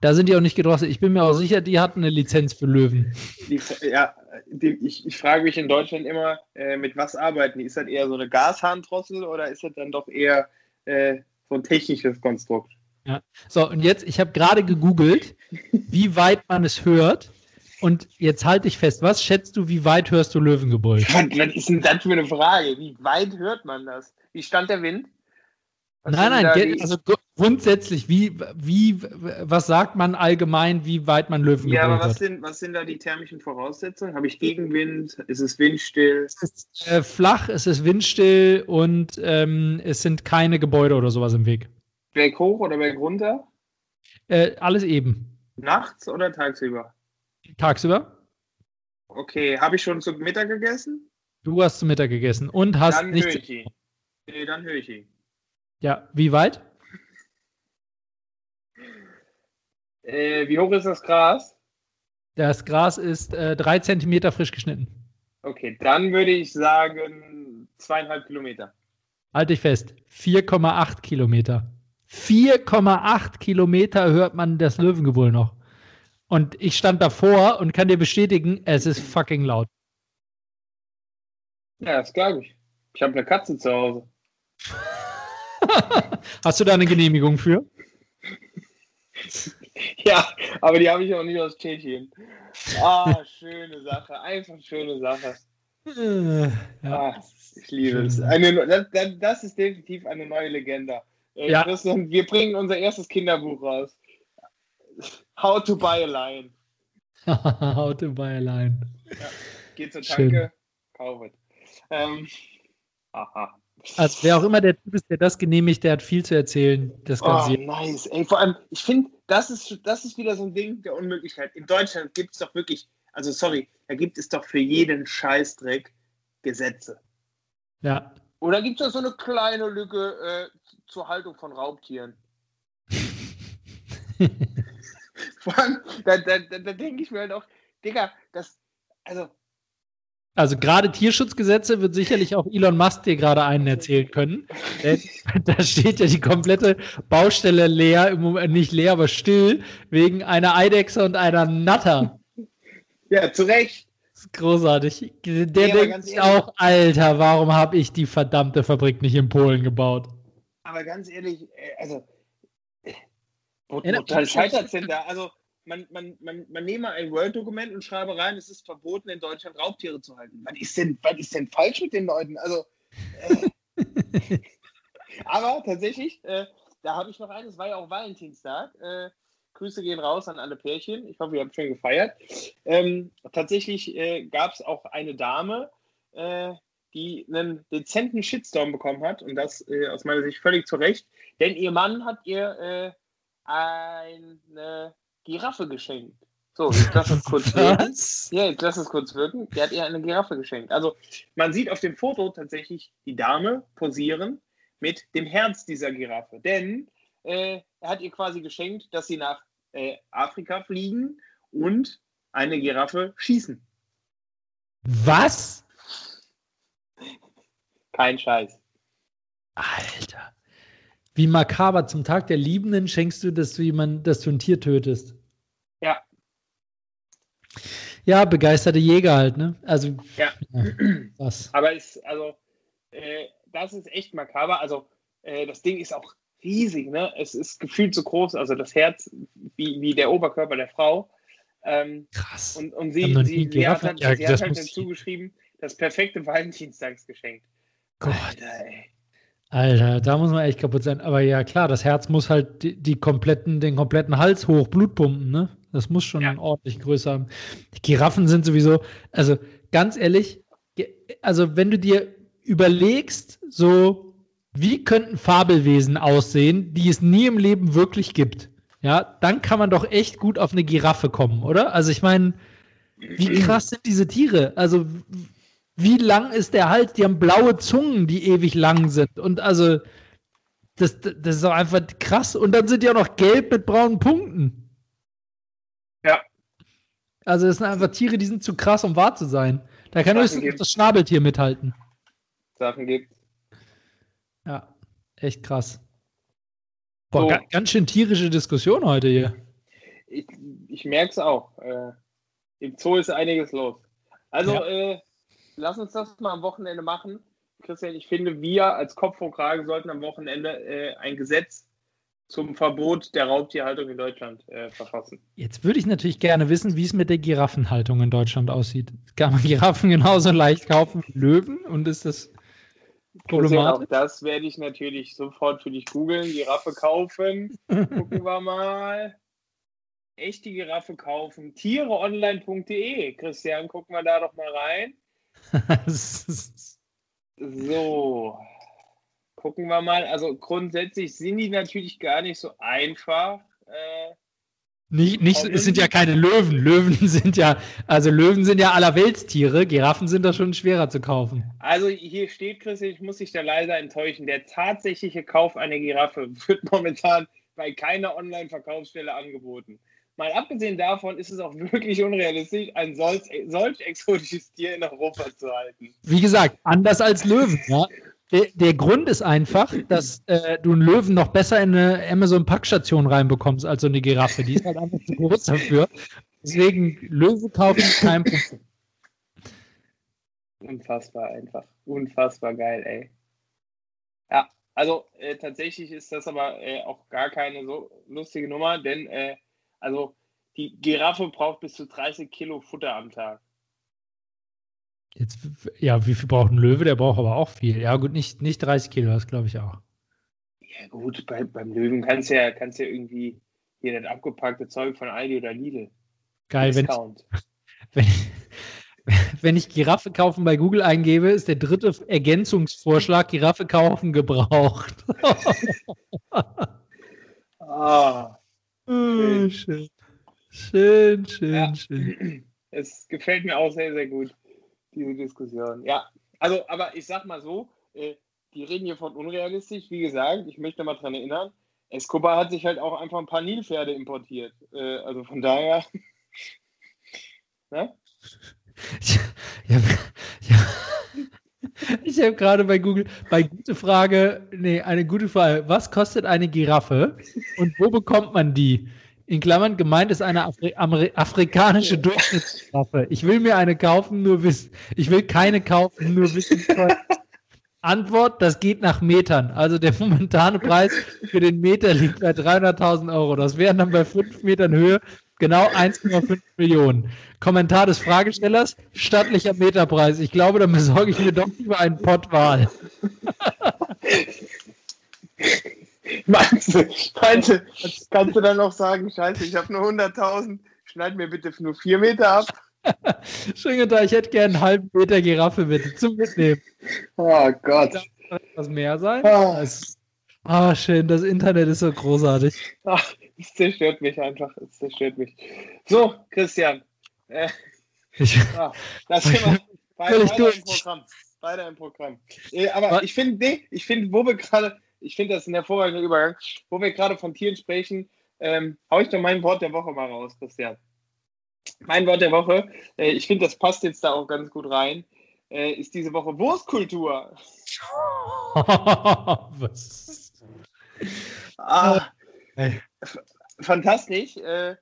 Da sind die auch nicht gedrosselt. Ich bin mir auch sicher, die hatten eine Lizenz für Löwen. Die, ja, die, ich, ich frage mich in Deutschland immer, äh, mit was arbeiten die? Ist das eher so eine Gasharndrossel oder ist das dann doch eher äh, so ein technisches Konstrukt. Ja. So, und jetzt, ich habe gerade gegoogelt, wie weit man es hört. Und jetzt halte ich fest, was schätzt du, wie weit hörst du Löwengebrüll? Was ist denn das für eine Frage? Wie weit hört man das? Wie stand der Wind? Was nein, nein, also grundsätzlich, wie, wie, was sagt man allgemein, wie weit man hört? Ja, aber was sind, was sind da die thermischen Voraussetzungen? Habe ich Gegenwind? Ist es windstill? Es ist äh, flach, es ist windstill und ähm, es sind keine Gebäude oder sowas im Weg. Berg hoch oder Berg runter? Äh, alles eben. Nachts oder tagsüber? Tagsüber. Okay, habe ich schon zu Mittag gegessen? Du hast zu Mittag gegessen und hast dann nichts. Höre ich ihn. Nee, dann höre ich ihn. Ja, wie weit? Äh, wie hoch ist das Gras? Das Gras ist äh, drei Zentimeter frisch geschnitten. Okay, dann würde ich sagen zweieinhalb Kilometer. Halte ich fest. 4,8 Kilometer. 4,8 Kilometer hört man das Löwengewohl noch. Und ich stand davor und kann dir bestätigen, es ist fucking laut. Ja, das glaube ich. Ich habe eine Katze zu Hause. Hast du da eine Genehmigung für? ja, aber die habe ich auch nicht aus Tschechien. Ah, schöne Sache. Einfach schöne Sache. Äh, ja. Ah, ich liebe es. Eine, das, das, ist definitiv eine neue Legende. Äh, ja. Christian, wir bringen unser erstes Kinderbuch raus. How to buy a line. How to buy a line. Ja. Geht zur Tanke, kauf es. Ähm, aha. Also wer auch immer der Typ ist, der das genehmigt, der hat viel zu erzählen. Das oh, nice. Ey, vor allem, ich finde, das ist, das ist wieder so ein Ding der Unmöglichkeit. In Deutschland gibt es doch wirklich, also sorry, da gibt es doch für jeden Scheißdreck Gesetze. Ja. Oder gibt es da so eine kleine Lücke äh, zur Haltung von Raubtieren? Vor allem, da, da, da, da denke ich mir halt auch, Digga, das, also. Also gerade Tierschutzgesetze wird sicherlich auch Elon Musk dir gerade einen erzählen können. da steht ja die komplette Baustelle leer, im Moment nicht leer, aber still, wegen einer Eidechse und einer Natter. Ja, zu Recht. Das ist großartig. Der nee, denkt sich auch, Alter, warum habe ich die verdammte Fabrik nicht in Polen gebaut? Aber ganz ehrlich, äh, also Woran scheitert es denn da? Also, man, man, man, man nehme ein Word-Dokument und schreibe rein, es ist verboten, in Deutschland Raubtiere zu halten. Was ist denn, was ist denn falsch mit den Leuten? Also, äh, aber tatsächlich, äh, da habe ich noch eines, war ja auch Valentinstag. Äh, Grüße gehen raus an alle Pärchen. Ich hoffe, ihr habt schön gefeiert. Ähm, tatsächlich äh, gab es auch eine Dame, äh, die einen dezenten Shitstorm bekommen hat und das äh, aus meiner Sicht völlig zu Recht, denn ihr Mann hat ihr eine Giraffe geschenkt. So, ich lasse es kurz wirken. Ja, ich lasse es kurz wirken. Der hat ihr eine Giraffe geschenkt. Also, man sieht auf dem Foto tatsächlich die Dame posieren mit dem Herz dieser Giraffe. Denn äh, er hat ihr quasi geschenkt, dass sie nach äh, Afrika fliegen und eine Giraffe schießen. Was? Kein Scheiß. Alter. Wie makaber zum Tag der Liebenden schenkst du, dass du jemand, dass du ein Tier tötest. Ja. Ja, begeisterte Jäger halt, ne? Also. Ja. was? Aber ist, also, äh, das ist echt makaber. Also, äh, das Ding ist auch riesig, ne? Es ist gefühlt so groß, also das Herz wie, wie der Oberkörper der Frau. Ähm, Krass. Und, und sie, sie, sie hat, halt, ja, sie hat halt dazu geschrieben, das perfekte Valentinstagsgeschenk. Gott, Alter, ey. Alter, da muss man echt kaputt sein. Aber ja, klar, das Herz muss halt die, die kompletten, den kompletten Hals hoch Blut pumpen, ne? Das muss schon ja. ordentlich größer haben. Die Giraffen sind sowieso, also ganz ehrlich, also wenn du dir überlegst, so, wie könnten Fabelwesen aussehen, die es nie im Leben wirklich gibt, ja, dann kann man doch echt gut auf eine Giraffe kommen, oder? Also ich meine, wie krass sind diese Tiere? Also wie lang ist der Hals? Die haben blaue Zungen, die ewig lang sind. Und also, das, das ist doch einfach krass. Und dann sind die auch noch gelb mit braunen Punkten. Also, das sind einfach Tiere, die sind zu krass, um wahr zu sein. Da kann höchstens das Schnabeltier mithalten. Sachen gibt. Ja, echt krass. Boah, so. ga, ganz schön tierische Diskussion heute hier. Ich, ich merke es auch. Äh, Im Zoo ist einiges los. Also, ja. äh, lass uns das mal am Wochenende machen. Christian, ich finde, wir als Kopf und Kragen sollten am Wochenende äh, ein Gesetz zum Verbot der Raubtierhaltung in Deutschland äh, verfassen. Jetzt würde ich natürlich gerne wissen, wie es mit der Giraffenhaltung in Deutschland aussieht. Kann man Giraffen genauso leicht kaufen wie Löwen? Und ist das problematisch? Auch das werde ich natürlich sofort für dich googeln. Giraffe kaufen. Gucken wir mal. Echte Giraffe kaufen. Tiereonline.de. Christian, gucken wir da doch mal rein. so gucken wir mal. Also grundsätzlich sind die natürlich gar nicht so einfach. Äh, nicht, nicht, es sind ja keine Löwen. Löwen sind ja, also Löwen sind ja allerweltstiere. Giraffen sind da schon schwerer zu kaufen. Also hier steht, Chris, ich muss dich da leider enttäuschen. Der tatsächliche Kauf einer Giraffe wird momentan bei keiner Online-Verkaufsstelle angeboten. Mal abgesehen davon ist es auch wirklich unrealistisch, ein solch, solch exotisches Tier in Europa zu halten. Wie gesagt, anders als Löwen. Ja? Der, Grund ist einfach, dass äh, du einen Löwen noch besser in eine Amazon-Packstation reinbekommst als so eine Giraffe. Die ist halt einfach zu groß dafür. Deswegen Löwe kaufen kein Problem. Unfassbar einfach. Unfassbar geil, ey. Ja, also äh, tatsächlich ist das aber äh, auch gar keine so lustige Nummer, denn äh, also die Giraffe braucht bis zu 30 Kilo Futter am Tag. Jetzt, ja, wie viel braucht ein Löwe? Der braucht aber auch viel. Ja, gut, nicht, nicht 30 Kilo, das glaube ich auch. Ja, gut, bei, beim Löwen kannst du ja, kannst ja irgendwie hier das abgepackte Zeug von Aldi oder Lidl. Geil, wenn ich, wenn, wenn ich Giraffe kaufen bei Google eingebe, ist der dritte Ergänzungsvorschlag Giraffe kaufen gebraucht. ah, schön. schön. Schön, schön, ja. schön. Es gefällt mir auch sehr, sehr gut diese Diskussion. Ja, also, aber ich sag mal so, äh, die reden hier von unrealistisch. Wie gesagt, ich möchte mal daran erinnern, Escobar hat sich halt auch einfach ein paar Nilpferde importiert. Äh, also von daher. ne? Ja, ja. Ich habe gerade bei Google, bei gute Frage, nee, eine gute Frage. Was kostet eine Giraffe und wo bekommt man die? In Klammern gemeint ist eine Afri afrikanische Durchschnittswaffe. Ich will mir eine kaufen, nur wissen. Ich will keine kaufen, nur wissen. Antwort, das geht nach Metern. Also der momentane Preis für den Meter liegt bei 300.000 Euro. Das wären dann bei 5 Metern Höhe genau 1,5 Millionen. Kommentar des Fragestellers, stattlicher Meterpreis. Ich glaube, dann besorge ich mir doch lieber einen Pottwal. Meinst du, meinst du, kannst du dann noch sagen, scheiße, ich habe nur 100.000, schneid mir bitte nur 4 Meter ab? Schönen ich hätte gerne einen halben Meter Giraffe bitte zum Mitnehmen. Oh Gott. Darf das mehr sein? Ah, oh, schön, das Internet ist so großartig. Ach, es zerstört mich einfach, es zerstört mich. So, Christian. Äh, ich, ah, das wir beide, beide im Programm. Beide im Programm. Äh, aber ich finde, nee, ich finde, wo wir gerade ich finde das ein hervorragender Übergang. Wo wir gerade von Tieren sprechen, ähm, hau ich doch mein Wort der Woche mal raus, Christian. Mein Wort der Woche, äh, ich finde, das passt jetzt da auch ganz gut rein, äh, ist diese Woche Wurstkultur. Was? ah, hey. Fantastisch. Äh,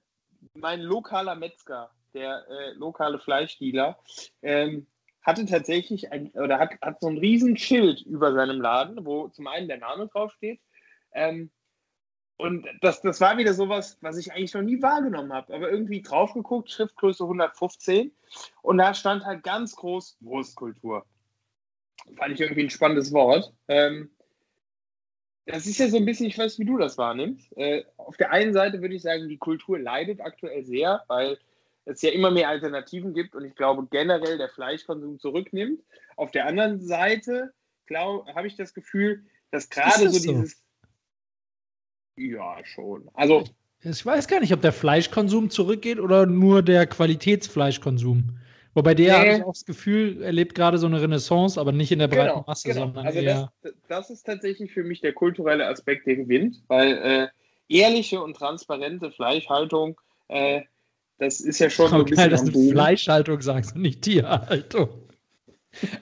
mein lokaler Metzger, der äh, lokale Fleischdealer, ähm, hatte tatsächlich ein, oder hat, hat so ein riesen Schild über seinem Laden, wo zum einen der Name draufsteht. Ähm, und das, das war wieder sowas, was ich eigentlich noch nie wahrgenommen habe. Aber irgendwie drauf geguckt, Schriftgröße 115. Und da stand halt ganz groß Wurstkultur. Fand ich irgendwie ein spannendes Wort. Ähm, das ist ja so ein bisschen, ich weiß, wie du das wahrnimmst. Äh, auf der einen Seite würde ich sagen, die Kultur leidet aktuell sehr, weil es ja immer mehr Alternativen gibt und ich glaube generell der Fleischkonsum zurücknimmt. Auf der anderen Seite habe ich das Gefühl, dass gerade so dieses. Ja, schon. Also. Ich weiß gar nicht, ob der Fleischkonsum zurückgeht oder nur der Qualitätsfleischkonsum. Wobei der, nee. habe ich auch das Gefühl, erlebt gerade so eine Renaissance, aber nicht in der breiten genau, Masse, genau. sondern also eher. Das, das, ist tatsächlich für mich der kulturelle Aspekt, der gewinnt, weil äh, ehrliche und transparente Fleischhaltung äh, das ist ja schon so ein bisschen geil, dass du Fleischhaltung sagst und nicht Tierhaltung.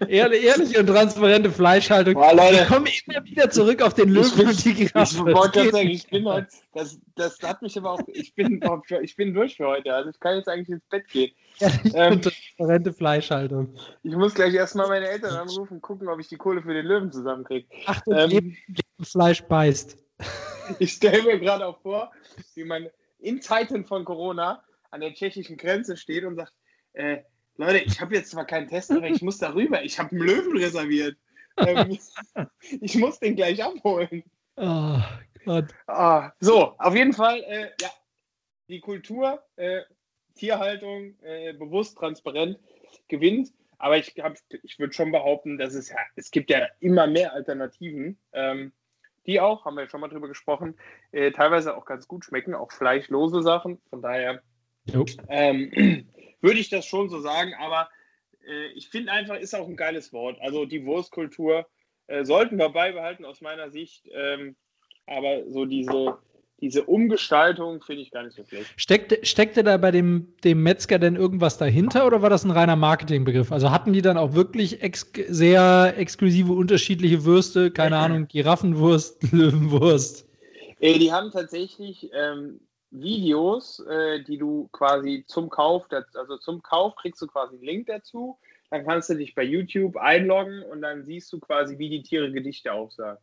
Ehrliche und transparente Fleischhaltung. Boah, Leute. Ich komme immer wieder zurück auf den Löwen und die Giraffe. Ich wollte gerade sagen, ich bin heute, das, das hat mich aber auch, ich bin, ich bin durch für heute. Also ich kann jetzt eigentlich ins Bett gehen. Ehrliche ähm, und transparente Fleischhaltung. Ich muss gleich erstmal meine Eltern anrufen und gucken, ob ich die Kohle für den Löwen zusammenkriege. Achtung, Ähm, Fleisch beißt. Ich stelle mir gerade auch vor, wie man in Zeiten von Corona an der tschechischen Grenze steht und sagt, äh, Leute, ich habe jetzt zwar keinen Test, aber ich muss darüber. Ich habe einen Löwen reserviert. Ähm, ich muss den gleich abholen. Oh Gott. Ah, so, auf jeden Fall, äh, ja, die Kultur, äh, Tierhaltung, äh, bewusst, transparent gewinnt. Aber ich, hab- ich würde schon behaupten, dass es ja, es gibt ja immer mehr Alternativen, ähm, die auch, haben wir ja schon mal drüber gesprochen, äh, teilweise auch ganz gut schmecken, auch fleischlose Sachen. Von daher. Ähm, würde ich das schon so sagen, aber äh, ich finde einfach, ist auch ein geiles Wort. Also die Wurstkultur äh, sollten wir beibehalten aus meiner Sicht, ähm, aber so diese, diese Umgestaltung finde ich gar nicht so schlecht. Steckte, steckte da bei dem, dem Metzger denn irgendwas dahinter oder war das ein reiner Marketingbegriff? Also hatten die dann auch wirklich ex sehr exklusive unterschiedliche Würste? Keine Ahnung, Giraffenwurst, Löwenwurst. Äh, die haben tatsächlich ähm, Videos, äh, die du quasi zum Kauf, also zum Kauf kriegst du quasi einen Link dazu. Dann kannst du dich bei YouTube einloggen und dann siehst du quasi, wie die Tiere Gedichte aufsagen.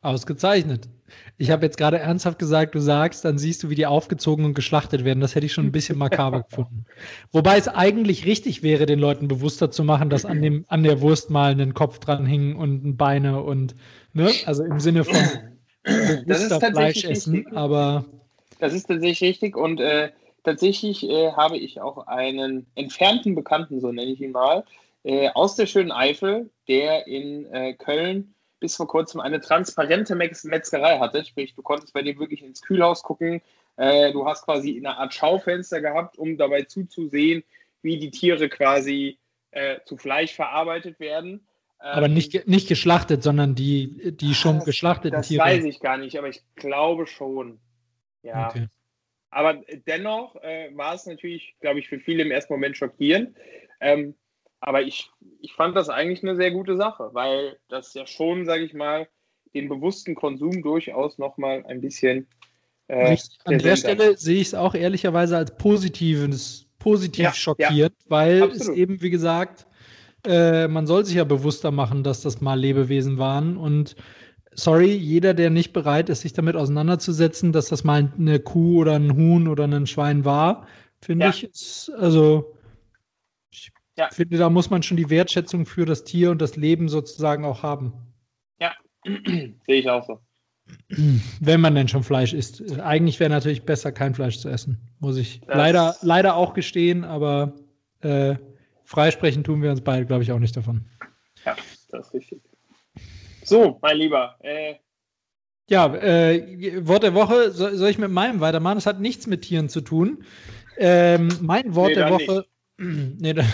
Ausgezeichnet. Ich habe jetzt gerade ernsthaft gesagt, du sagst, dann siehst du, wie die aufgezogen und geschlachtet werden. Das hätte ich schon ein bisschen makaber gefunden. Wobei es eigentlich richtig wäre, den Leuten bewusster zu machen, dass an, dem, an der Wurst mal ein Kopf dran hing und ein Beine und, ne? Also im Sinne von bewusster Fleisch tatsächlich essen, richtig. aber Das ist tatsächlich richtig und äh, tatsächlich äh, habe ich auch einen entfernten Bekannten, so nenne ich ihn mal, äh, aus der schönen Eifel, der in äh, Köln bis vor kurzem eine transparente Metz Metzgerei hatte. Sprich, du konntest bei dem wirklich ins Kühlhaus gucken. Äh, du hast quasi eine Art Schaufenster gehabt, um dabei zuzusehen, wie die Tiere quasi äh, zu Fleisch verarbeitet werden. Aber Ähm, nicht, nicht geschlachtet, sondern die, die schon das- geschlachteten Das Tiere. weiß ich gar nicht, aber ich glaube schon. Ja. Okay. Aber dennoch äh, war es natürlich, glaube ich, für viele im ersten Moment schockierend. Ähm, aber ich, ich fand das eigentlich eine sehr gute Sache, weil das ja schon, sage ich mal, den bewussten Konsum durchaus nochmal ein bisschen. Äh. An der. Stelle sehe ich es auch ehrlicherweise als positives, positiv Ja, schockierend, weil es absolut. eben, wie gesagt, äh, man soll sich ja bewusster machen, dass das mal Lebewesen waren. Und sorry, jeder, der nicht bereit ist, sich damit auseinanderzusetzen, dass das mal eine Kuh oder ein Huhn oder ein Schwein war, finde Ja. ich, ist, also ich Ja. finde, da muss man schon die Wertschätzung für das Tier und das Leben sozusagen auch haben. Sehe ich auch so. Wenn man denn schon Fleisch isst. Eigentlich wäre natürlich besser, kein Fleisch zu essen. Muss ich Das- leider, leider auch gestehen, aber äh, freisprechen tun wir uns beide, glaube ich, auch nicht davon. Ja, das ist richtig. So, mein Lieber, äh, Ja, äh, Wort der Woche, soll, soll ich mit meinem weitermachen? Das hat nichts mit Tieren zu tun. Ähm, mein Wort Nee, der Woche. Nee, dann,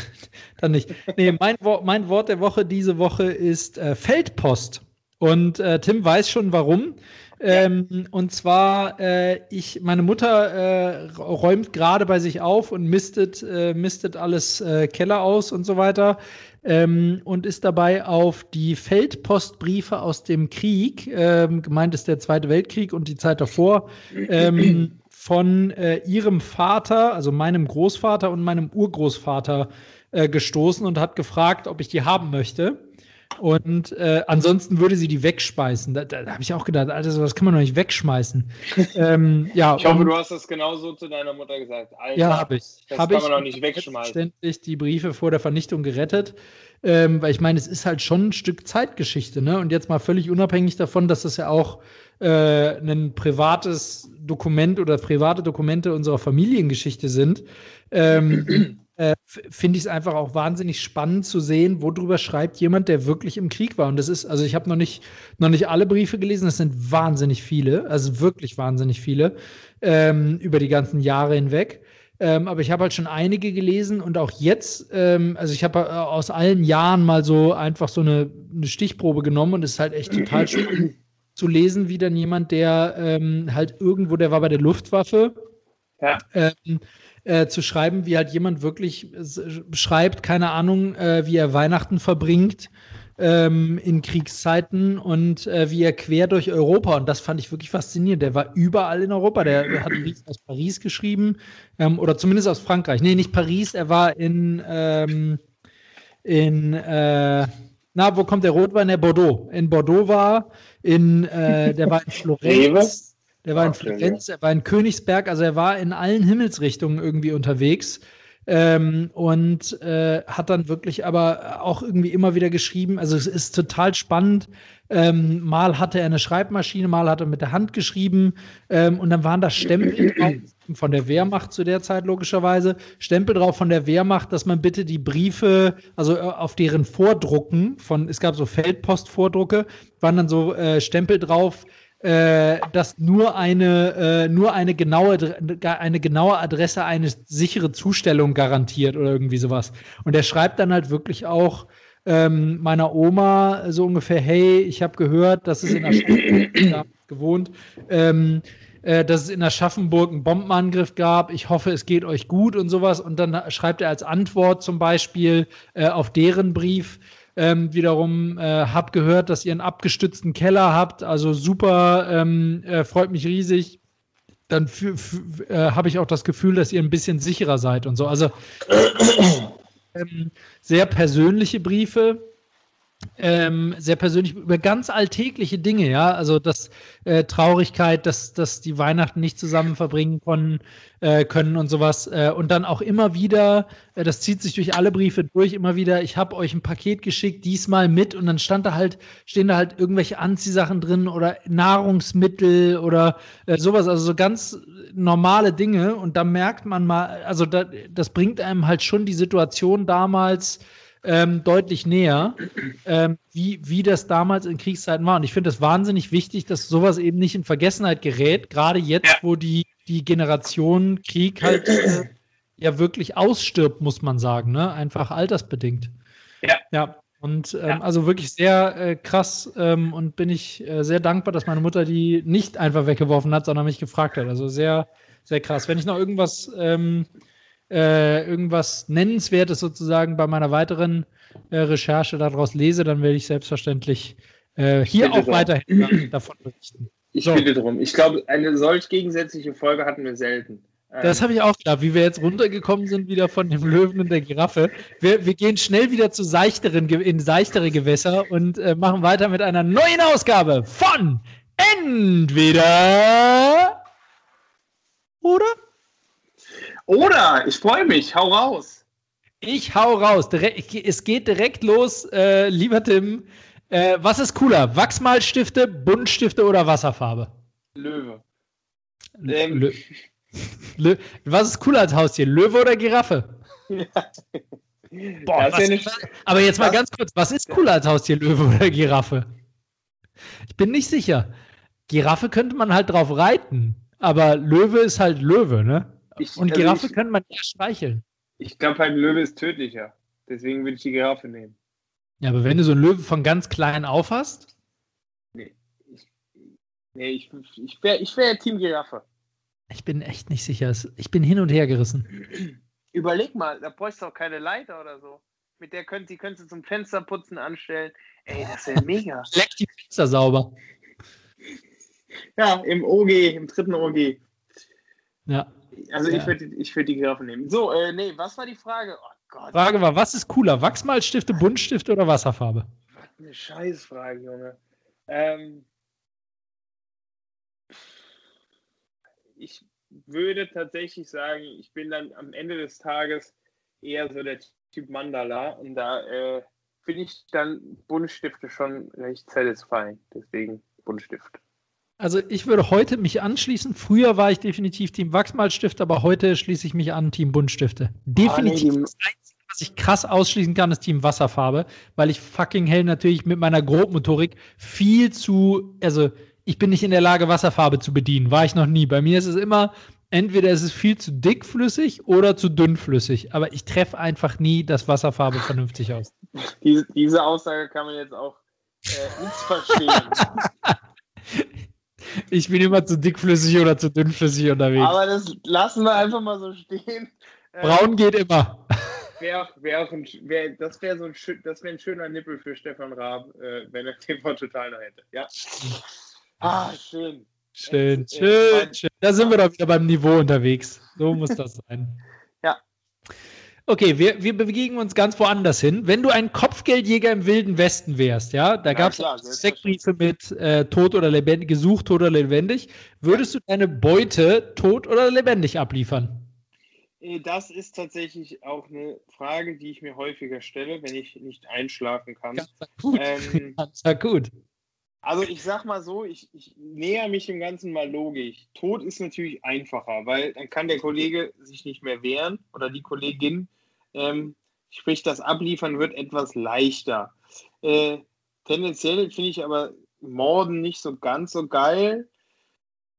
dann nicht. Nee, mein, Wort, mein Wort der Woche diese Woche ist äh, Feldpost. Und äh, Tim weiß schon warum. Ähm, und zwar, äh, ich, meine Mutter äh, räumt gerade bei sich auf und mistet, äh, mistet alles äh, Keller aus und so weiter. Ähm, und ist dabei auf die Feldpostbriefe aus dem Krieg, ähm, gemeint ist der Zweite Weltkrieg und die Zeit davor, ähm, von äh, ihrem Vater, also meinem Großvater und meinem Urgroßvater äh, gestoßen und hat gefragt, ob ich die haben möchte. Und äh, ansonsten würde sie die wegspeisen. Da, da, da habe ich auch gedacht, Alter, sowas kann man doch nicht wegschmeißen. ähm, ja, ich hoffe, und- du hast das genauso zu deiner Mutter gesagt. Alter, ja, habe ich. Das Hab kann ich man doch nicht wegschmeißen. Selbstverständlich die Briefe vor der Vernichtung gerettet. Ähm, weil ich meine, es ist halt schon ein Stück Zeitgeschichte, ne? Und jetzt mal völlig unabhängig davon, dass das ja auch äh, ein privates Dokument oder private Dokumente unserer Familiengeschichte sind, ähm, äh, finde ich es einfach auch wahnsinnig spannend zu sehen, worüber schreibt jemand, der wirklich im Krieg war. Und das ist, also ich habe noch nicht, noch nicht alle Briefe gelesen, das sind wahnsinnig viele, also wirklich wahnsinnig viele, ähm, über die ganzen Jahre hinweg. Ähm, aber ich habe halt schon einige gelesen und auch jetzt, ähm, also ich habe äh, aus allen Jahren mal so einfach so eine, eine Stichprobe genommen und es ist halt echt total schön zu lesen, wie dann jemand, der ähm, halt irgendwo, der war bei der Luftwaffe, Ja. Äh, zu schreiben, wie halt jemand wirklich schreibt, keine Ahnung, äh, wie er Weihnachten verbringt ähm, in Kriegszeiten und äh, wie er quer durch Europa, und das fand ich wirklich faszinierend, der war überall in Europa, der, der hat aus Paris geschrieben, ähm, oder zumindest aus Frankreich. Nee, nicht Paris, er war in, ähm, in äh, na, wo kommt der Rotwein? Der Bordeaux. In Bordeaux war, in, äh, der war in Florenz, der war in Florenz, er war in Königsberg, also er war in allen Himmelsrichtungen irgendwie unterwegs. Ähm, und äh, hat dann wirklich aber auch irgendwie immer wieder geschrieben. Also es ist total spannend. Ähm, mal hatte er eine Schreibmaschine, mal hat er mit der Hand geschrieben ähm, und dann waren da Stempel drauf von der Wehrmacht zu der Zeit logischerweise, Stempel drauf von der Wehrmacht, dass man bitte die Briefe, also äh, auf deren Vordrucken von, es gab so Feldpostvordrucke, waren dann so äh, Stempel drauf, äh, dass nur eine, äh, nur eine genaue, eine genaue Adresse eine sichere Zustellung garantiert oder irgendwie sowas. Und er schreibt dann halt wirklich auch ähm, meiner Oma so ungefähr, hey, ich habe gehört, dass es in der gewohnt, ähm, äh, dass es in Aschaffenburg einen Bombenangriff gab. Ich hoffe, es geht euch gut und sowas. Und dann schreibt er als Antwort zum Beispiel äh, auf deren Brief, ähm, wiederum äh, hab gehört, dass ihr einen abgestützten Keller habt. Also super, ähm, äh, freut mich riesig. Dann äh, habe ich auch das Gefühl, dass ihr ein bisschen sicherer seid und so. Also ähm, sehr persönliche Briefe ähm, sehr persönlich über ganz alltägliche Dinge, ja, also das äh, Traurigkeit, dass, dass die Weihnachten nicht zusammen verbringen können, äh, können und sowas. Äh, und dann auch immer wieder, äh, das zieht sich durch alle Briefe durch, immer wieder, ich habe euch ein Paket geschickt, diesmal mit. Und dann stand da halt, stehen da halt irgendwelche Anziehsachen drin oder Nahrungsmittel oder äh, sowas, also so ganz normale Dinge. Und da merkt man mal, also da, das bringt einem halt schon die Situation damals ähm, deutlich näher, ähm, wie, wie das damals in Kriegszeiten war. Und ich finde es wahnsinnig wichtig, dass sowas eben nicht in Vergessenheit gerät, gerade jetzt, ja. wo die, die Generation Krieg halt äh, ja wirklich ausstirbt, muss man sagen, ne? Einfach altersbedingt. Ja. Ja. Und ähm, ja. also wirklich sehr äh, krass ähm, und bin ich äh, sehr dankbar, dass meine Mutter die nicht einfach weggeworfen hat, sondern mich gefragt hat. Also sehr, sehr krass. Wenn ich noch irgendwas ähm, äh, irgendwas Nennenswertes sozusagen bei meiner weiteren äh, Recherche daraus lese, dann werde ich selbstverständlich äh, hier auch weiterhin davon berichten. Ich so. bitte drum. Ich glaube, eine solch gegensätzliche Folge hatten wir selten. Das habe ich auch gedacht, wie wir jetzt runtergekommen sind wieder von dem Löwen und der Giraffe. Wir, wir gehen schnell wieder zu seichteren, in seichtere Gewässer und äh, machen weiter mit einer neuen Ausgabe von Entweder oder oder, ich freue mich, hau raus. Ich hau raus. es geht direkt los, äh, lieber Tim. Äh, was ist cooler? Wachsmalstifte, Buntstifte oder Wasserfarbe? Löwe. Ähm. Lö Lö was ist cooler als Haustier? Löwe oder Giraffe? Ja. Boah, was, ja aber jetzt mal ganz kurz, was ist cooler als Haustier, Löwe oder Giraffe? Ich bin nicht sicher. Giraffe könnte man halt drauf reiten, aber Löwe ist halt Löwe, ne? Ich, und also Giraffe ich, kann man ja streicheln. Ich glaube, ein Löwe ist tödlicher. Deswegen würde ich die Giraffe nehmen. Ja, aber wenn du so einen Löwe von ganz klein auf hast? Nee. Ich, nee, ich, ich wäre ich wär Team Giraffe. Ich bin echt nicht sicher. Ich bin hin und her gerissen. Überleg mal, da bräuchst du auch keine Leiter oder so. Mit der könnt, die könntest du zum Fensterputzen anstellen. Ey, das wäre mega. Leck die Fenster sauber. Ja, im OG, im dritten OG. Ja. Also ja. ich würde ich würd die Giraffe nehmen. So, äh, nee, was war die Frage? Oh Gott. Frage war, was ist cooler? Wachsmalstifte, Buntstifte oder Wasserfarbe? Was eine Scheißfrage, Junge. Ähm, ich würde tatsächlich sagen, ich bin dann am Ende des Tages eher so der Typ Mandala und da äh, finde ich dann Buntstifte schon recht satisfying. Deswegen Buntstift. Also ich würde heute mich anschließen. Früher war ich definitiv Team Wachsmalstift, aber heute schließe ich mich an Team Buntstifte. Definitiv. das Einzige, was ich krass ausschließen kann, ist Team Wasserfarbe, weil ich fucking hell natürlich mit meiner Grobmotorik viel zu, also ich bin nicht in der Lage, Wasserfarbe zu bedienen. War ich noch nie. Bei mir ist es immer, entweder ist es viel zu dickflüssig oder zu dünnflüssig. Aber ich treffe einfach nie das Wasserfarbe vernünftig aus. Diese, diese Aussage kann man jetzt auch äh, nicht verstehen. Ich bin immer zu dickflüssig oder zu dünnflüssig unterwegs. Aber das lassen wir einfach mal so stehen. Braun geht immer. Wär, wär ein, wär, das wäre so ein, wär ein schöner Nippel für Stefan Raab, äh, wenn er den von total noch hätte. Ja. Ah, schön. Schön, Jetzt, schön, äh, schön. Da sind wir doch wieder beim Niveau unterwegs. So muss das sein. Okay, wir, wir bewegen uns ganz woanders hin. Wenn du ein Kopfgeldjäger im Wilden Westen wärst, ja, da ja, gab es Steckbriefe mit äh, tot oder lebendig, gesucht, tot oder lebendig, würdest ja. du deine Beute tot oder lebendig abliefern? Äh, das ist tatsächlich auch eine Frage, die ich mir häufiger stelle, wenn ich nicht einschlafen kann. Ganz gut. Ähm, Ganz gut. Also ich sag mal so, ich, ich näher mich dem Ganzen mal logisch. Tod ist natürlich einfacher, weil dann kann der Kollege sich nicht mehr wehren oder die Kollegin. Ähm, sprich, das Abliefern wird etwas leichter. Äh, tendenziell finde ich aber Morden nicht so ganz so geil.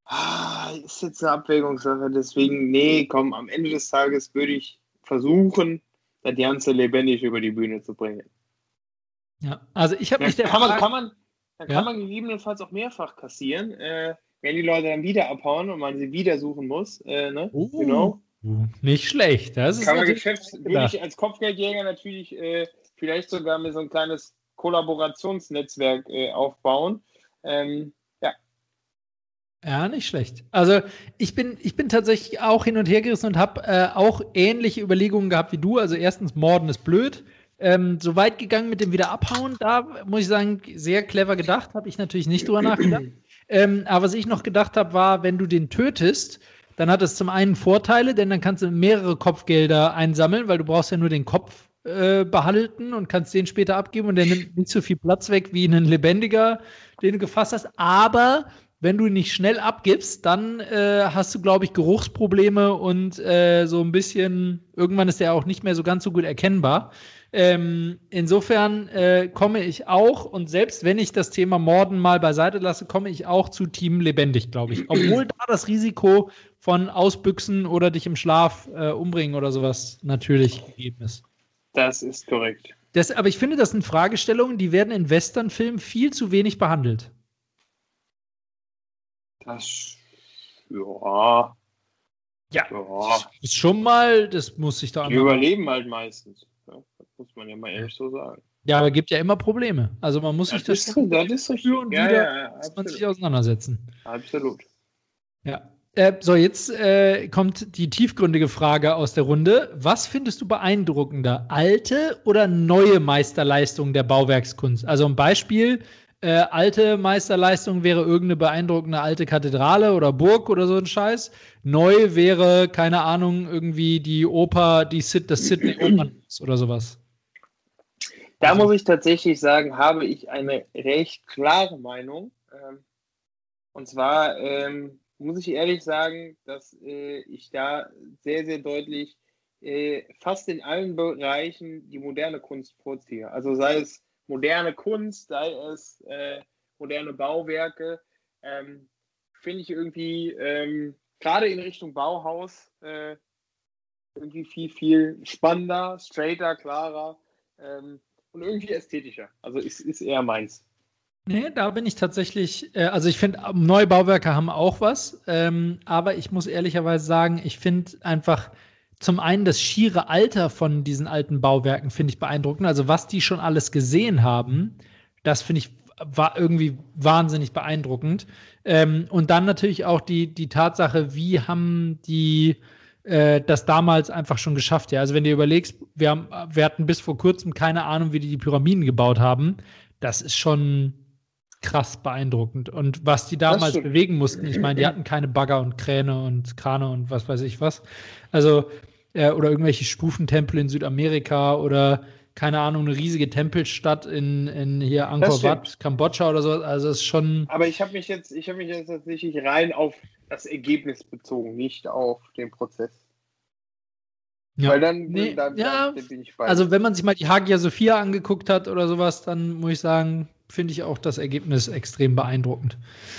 Ah, ist jetzt eine Abwägungssache, deswegen, nee, komm, am Ende des Tages würde ich versuchen, das Ganze lebendig über die Bühne zu bringen. Ja, also ich habe mich der kann man, kann man, Dann ja? kann man gegebenenfalls auch mehrfach kassieren, äh, wenn die Leute dann wieder abhauen und man sie wieder suchen muss. Äh, ne? uh, genau. Nicht schlecht. Das kann man Geschäfts würde ich als Kopfgeldjäger natürlich äh, vielleicht sogar mit so ein kleines Kollaborationsnetzwerk äh, aufbauen. Ähm, ja, nicht schlecht. Also ich bin, ich bin tatsächlich auch hin und her gerissen und habe äh, auch ähnliche Überlegungen gehabt wie du. Also erstens, Morden ist blöd. Ähm, so weit gegangen mit dem Wiederabhauen, da muss ich sagen, sehr clever gedacht, habe ich natürlich nicht drüber nachgedacht. Ähm, aber was ich noch gedacht habe, war, wenn du den tötest, dann hat es zum einen Vorteile, denn dann kannst du mehrere Kopfgelder einsammeln, weil du brauchst ja nur den Kopf äh, behalten und kannst den später abgeben und der nimmt nicht so viel Platz weg wie ein lebendiger, den du gefasst hast. Aber wenn du nicht schnell abgibst, dann äh, hast du, glaube ich, Geruchsprobleme und äh, so ein bisschen, irgendwann ist er auch nicht mehr so ganz so gut erkennbar. Ähm, insofern äh, komme ich auch, und selbst wenn ich das Thema Morden mal beiseite lasse, komme ich auch zu Team lebendig, glaube ich. Obwohl da das Risiko von Ausbüchsen oder dich im Schlaf äh, umbringen oder sowas natürlich gegeben ist. Das ist korrekt. Das, aber ich finde, das sind Fragestellungen, die werden in Westernfilmen viel zu wenig behandelt. Das, ja. Ja, ja. ist schon mal, das muss ich da Die überleben halt meistens. Ja, das muss man ja mal ehrlich so sagen. Ja, aber gibt ja immer Probleme. Also man muss das sich das, ist, das ist für und ja, wieder ja, man sich auseinandersetzen. Absolut. Ja. Äh, so, jetzt äh, kommt die tiefgründige Frage aus der Runde. Was findest du beeindruckender? Alte oder neue Meisterleistungen der Bauwerkskunst? Also ein Beispiel, äh, alte Meisterleistung wäre irgendeine beeindruckende alte Kathedrale oder Burg oder so ein Scheiß. Neu wäre, keine Ahnung, irgendwie die Oper, die Sid, das Sydney Opernhaus oder sowas. Da muss ich tatsächlich sagen, habe ich eine recht klare Meinung. Ähm, und zwar ähm, muss ich ehrlich sagen, dass äh, ich da sehr, sehr deutlich äh, fast in allen Bereichen die moderne Kunst vorziehe. Also sei es moderne Kunst, sei es äh, moderne Bauwerke, ähm, finde ich irgendwie ähm, gerade in Richtung Bauhaus äh, irgendwie viel, viel spannender, straighter, klarer ähm, und irgendwie ästhetischer. Also ist, ist eher meins. Nee, da bin ich tatsächlich, äh, also ich finde, neue Bauwerke haben auch was, ähm, aber ich muss ehrlicherweise sagen, ich finde einfach, zum einen das schiere Alter von diesen alten Bauwerken finde ich beeindruckend. Also was die schon alles gesehen haben, das finde ich war irgendwie wahnsinnig beeindruckend. Ähm, und dann natürlich auch die, die Tatsache, wie haben die äh, das damals einfach schon geschafft. Ja, also wenn du überlegst, wir, haben, wir hatten bis vor kurzem keine Ahnung, wie die die Pyramiden gebaut haben. Das ist schon krass beeindruckend. Und was die damals bewegen mussten, ich meine, die hatten keine Bagger und Kräne und Krane und was weiß ich was. Also äh, oder irgendwelche Stufentempel in Südamerika oder keine Ahnung, eine riesige Tempelstadt in, in hier Angkor Wat, Kambodscha oder so. Also es ist schon. Aber ich habe mich jetzt, ich habe mich jetzt tatsächlich rein auf das Ergebnis bezogen, nicht auf den Prozess. Ja. Weil dann, nee, dann, ja, dann bin ich bei. Also wenn man sich mal die Hagia Sophia angeguckt hat oder sowas, dann muss ich sagen, finde ich auch das Ergebnis extrem beeindruckend.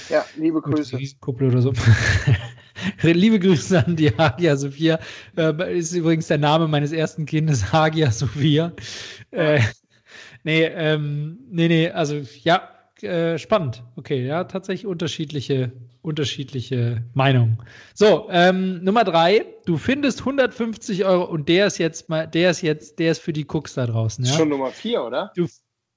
Ja, liebe Grüße. Kuppel oder so. liebe Grüße an die Hagia Sophia. Äh, ist übrigens der Name meines ersten Kindes, Hagia Sophia. Äh, nee, ähm, nee, nee, also ja, äh, spannend. Okay, ja, tatsächlich unterschiedliche, unterschiedliche Meinungen. So, ähm, Nummer drei, du findest 150 Euro und der ist jetzt mal, der ist jetzt, der ist für die Cooks da draußen. Ja? Schon Nummer vier, oder? Du,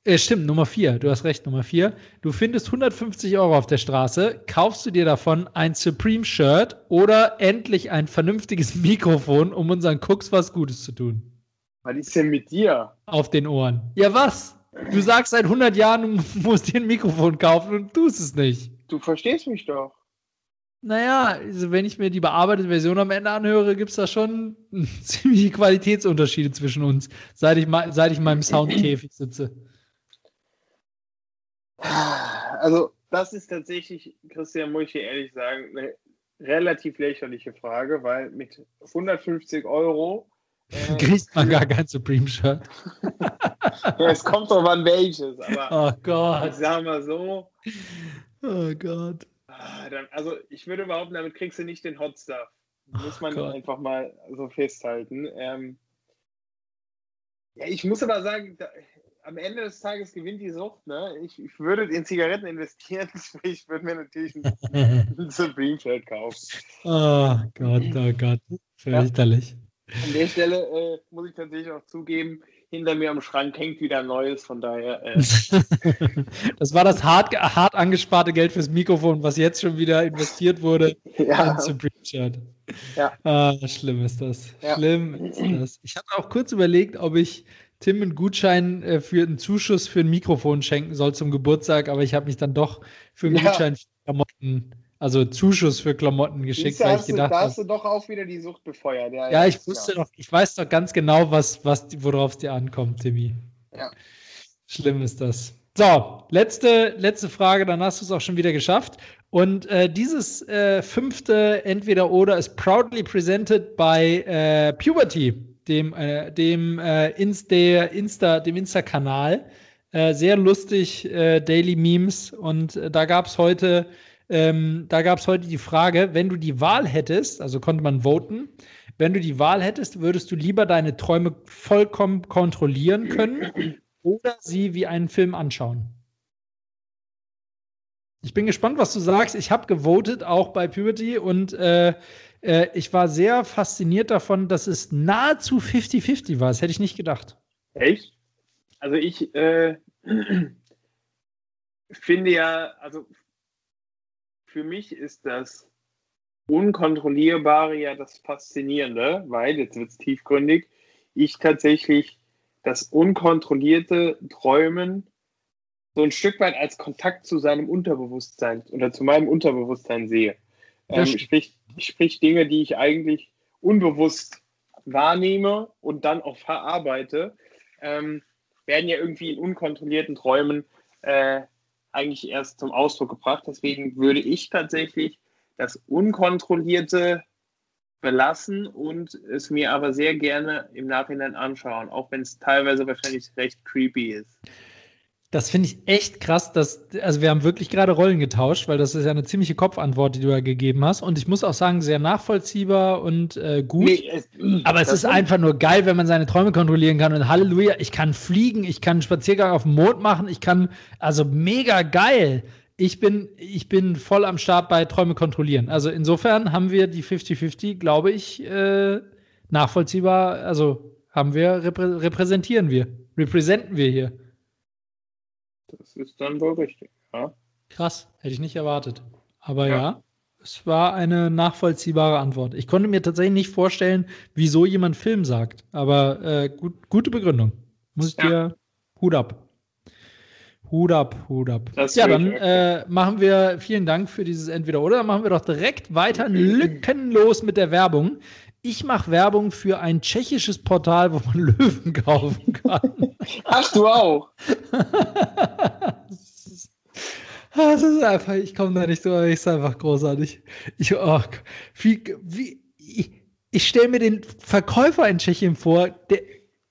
äh, stimmt, Nummer vier, du hast recht, Nummer vier. Du findest 150 Euro auf der Straße, kaufst du dir davon ein Supreme-Shirt oder endlich ein vernünftiges Mikrofon, um unseren Cooks was Gutes zu tun. Was ist denn mit dir? Auf den Ohren. Ja, was? Du sagst seit 100 Jahren, du musst dir ein Mikrofon kaufen und tust es nicht. Du verstehst mich doch. Naja, also wenn ich mir die bearbeitete Version am Ende anhöre, gibt es da schon ziemliche Qualitätsunterschiede zwischen uns, seit ich, seit ich in meinem Soundkäfig sitze. Also, das ist tatsächlich, Christian, muss ich dir ehrlich sagen, eine relativ lächerliche Frage, weil mit 150 Euro äh, kriegt man gar kein Supreme-Shirt. ja, es kommt doch an welches, aber oh Gott. ich sag mal so. Oh Gott. Ah, also ich würde behaupten, damit kriegst du nicht den Hot Stuff. Muss man oh einfach mal so festhalten. Ähm, ja, ich muss aber sagen, am Ende des Tages gewinnt die Sucht. Ne? Ich, ich würde in Zigaretten investieren, sprich, ich würde mir natürlich ein, ein Supreme-Shirt kaufen. Oh Gott, oh Gott, fürchterlich. Ja. An der Stelle äh, muss ich tatsächlich auch zugeben, hinter mir am Schrank hängt wieder ein neues, von daher. Äh. das war das hart, hart angesparte Geld fürs Mikrofon, was jetzt schon wieder investiert wurde ja. Supreme-Shirt. Ja. Ah, schlimm ist das. Ja. Schlimm ist das. Ich hatte auch kurz überlegt, ob ich Tim einen Gutschein äh, für einen Zuschuss für ein Mikrofon schenken soll zum Geburtstag, aber ich habe mich dann doch für einen ja. Gutschein für Klamotten, also Zuschuss für Klamotten geschickt, weil ich gedacht habe. Da hast du doch auch wieder die Sucht befeuert. Ja, ja ich wusste ja. doch, ich weiß doch ganz genau, was, was, worauf es dir ankommt, Timmy. Ja. Schlimm ist das. So, letzte, letzte Frage, dann hast du es auch schon wieder geschafft. Und äh, dieses äh, fünfte Entweder-Oder ist proudly presented by äh, Puberty dem, äh, dem, äh, Insta, Insta, dem Insta-Kanal. Äh, sehr lustig, äh, Daily Memes. Und äh, da gab es heute, ähm, da gab es heute die Frage, wenn du die Wahl hättest, also konnte man voten, wenn du die Wahl hättest, würdest du lieber deine Träume vollkommen kontrollieren können oder sie wie einen Film anschauen? Ich bin gespannt, was du sagst. Ich habe gewotet, auch bei Puberty, und äh, äh, ich war sehr fasziniert davon, dass es nahezu 50-50 war. Das hätte ich nicht gedacht. Echt? Also ich äh, finde ja, also für mich ist das Unkontrollierbare ja das Faszinierende, weil, jetzt wird es tiefgründig, ich tatsächlich das unkontrollierte Träumen so ein Stück weit als Kontakt zu seinem Unterbewusstsein oder zu meinem Unterbewusstsein sehe. Ähm, sprich, sprich Dinge, die ich eigentlich unbewusst wahrnehme und dann auch verarbeite, ähm, werden ja irgendwie in unkontrollierten Träumen äh, eigentlich erst zum Ausdruck gebracht. Deswegen würde ich tatsächlich das Unkontrollierte belassen und es mir aber sehr gerne im Nachhinein anschauen, auch wenn es teilweise wahrscheinlich recht creepy ist. Das finde ich echt krass, dass, also wir haben wirklich gerade Rollen getauscht, weil das ist ja eine ziemliche Kopfantwort, die du ja gegeben hast. Und ich muss auch sagen, sehr nachvollziehbar und äh, gut. Nee, es, Aber es ist einfach nur geil, wenn man seine Träume kontrollieren kann. Und Halleluja, ich kann fliegen, ich kann einen Spaziergang auf dem Mond machen, ich kann, also mega geil. Ich bin, ich bin voll am Start bei Träume kontrollieren. Also insofern haben wir die 50-50, glaube ich, äh, nachvollziehbar, also haben wir, reprä repräsentieren wir, repräsentieren wir hier. Das ist dann wohl richtig, ja. Krass, hätte ich nicht erwartet. Aber ja. ja. es war eine nachvollziehbare Antwort. Ich konnte mir tatsächlich nicht vorstellen, wieso jemand Film sagt. Aber äh, gut, gute Begründung. Muss ich ja. dir Hut ab. Hut ab, Hut ab. Das ja, dann äh, machen wir vielen Dank für dieses Entweder-Oder. Dann machen wir doch direkt weiter lückenlos mit der Werbung. Ich mache Werbung für ein tschechisches Portal, wo man Löwen kaufen kann. Ach, du auch. das ist einfach, ich komme da nicht so, ich ist einfach großartig. Ich, oh, wie, wie, ich, ich stelle mir den Verkäufer in Tschechien vor, der,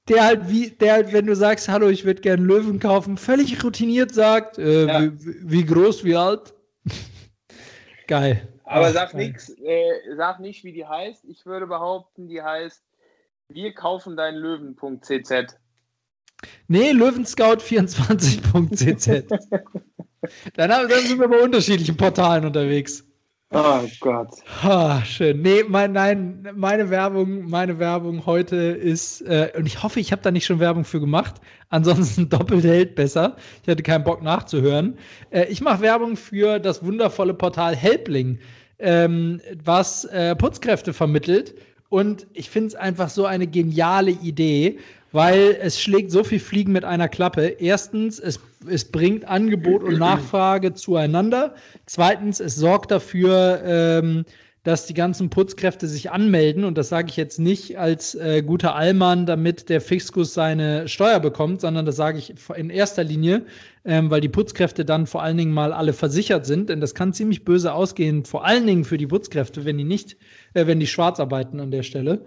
der halt wie, der halt, wenn du sagst, hallo, ich würde gerne Löwen kaufen, völlig routiniert sagt, äh, ja. wie, wie, groß, wie alt. Geil. Aber Ach, sag nichts, äh, sag nicht, wie die heißt. Ich würde behaupten, die heißt Wir kaufen deinen Löwen.cz. Nee, Löwenscout24.cz. Dann, dann sind wir bei unterschiedlichen Portalen unterwegs. Oh Gott. Ah, schön. Nee, mein, nein, meine Werbung, meine Werbung heute ist, äh, und ich hoffe, ich habe da nicht schon Werbung für gemacht. Ansonsten doppelt hält besser. Ich hatte keinen Bock nachzuhören. Äh, ich mache Werbung für das wundervolle Portal Helpling, ähm, was äh, Putzkräfte vermittelt. Und ich finde es einfach so eine geniale Idee, weil es schlägt so viel Fliegen mit einer Klappe. Erstens, es, es bringt Angebot und Nachfrage zueinander. Zweitens, es sorgt dafür, ähm, dass die ganzen Putzkräfte sich anmelden. Und das sage ich jetzt nicht als äh, guter Allmann, damit der Fiskus seine Steuer bekommt, sondern das sage ich in erster Linie, ähm, weil die Putzkräfte dann vor allen Dingen mal alle versichert sind. Denn das kann ziemlich böse ausgehen, vor allen Dingen für die Putzkräfte, wenn die nicht, äh, wenn die schwarz arbeiten an der Stelle.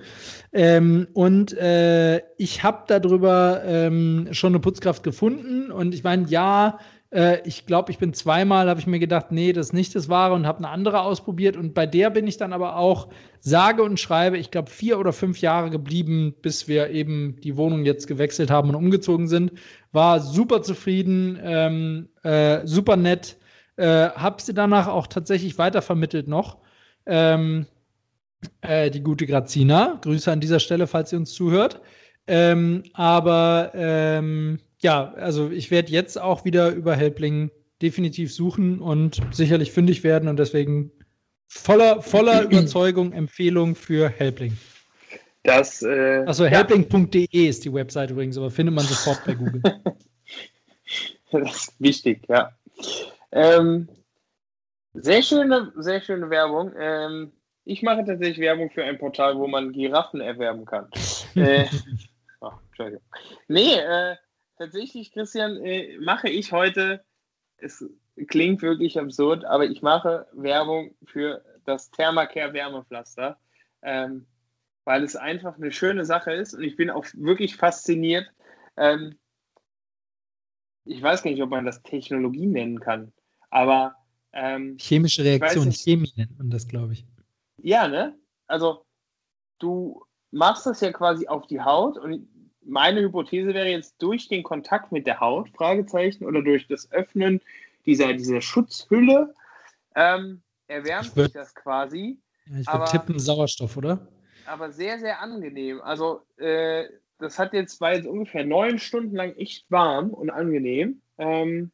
Ähm, und äh, ich habe darüber ähm, schon eine Putzkraft gefunden. Und ich meine, ja, äh, ich glaube, ich bin zweimal, habe ich mir gedacht, nee, das ist nicht das Wahre und habe eine andere ausprobiert. Und bei der bin ich dann aber auch sage und schreibe, ich glaube, vier oder fünf Jahre geblieben, bis wir eben die Wohnung jetzt gewechselt haben und umgezogen sind. War super zufrieden, ähm, äh, super nett. Äh, habe sie danach auch tatsächlich weitervermittelt noch. Ähm, äh, die gute Grazina. Grüße an dieser Stelle, falls sie uns zuhört. Ähm, aber ähm, ja, also ich werde jetzt auch wieder über Helpling definitiv suchen und sicherlich fündig werden und deswegen voller, voller Überzeugung Empfehlung für Helpling. Das, äh, also helpling.de ja. ist die Website übrigens, aber findet man sofort bei Google. das ist wichtig, ja. Ähm, sehr schöne, sehr schöne Werbung. Ähm, ich mache tatsächlich Werbung für ein Portal, wo man Giraffen erwerben kann. äh, oh, Entschuldigung. Nee, äh, tatsächlich, Christian, äh, mache ich heute, es klingt wirklich absurd, aber ich mache Werbung für das Thermacare Wärmepflaster, ähm, weil es einfach eine schöne Sache ist und ich bin auch wirklich fasziniert. Ähm, ich weiß gar nicht, ob man das Technologie nennen kann, aber ähm, chemische Reaktion, Chemie nennt man das, glaube ich. Ja, ne? Also du machst das ja quasi auf die Haut und meine Hypothese wäre jetzt durch den Kontakt mit der Haut, Fragezeichen, oder durch das Öffnen dieser, dieser Schutzhülle ähm, erwärmt würd, sich das quasi. Ja, ich würde tippen Sauerstoff, oder? Aber sehr, sehr angenehm. Also äh, das hat jetzt, war jetzt ungefähr neun Stunden lang echt warm und angenehm. Ähm,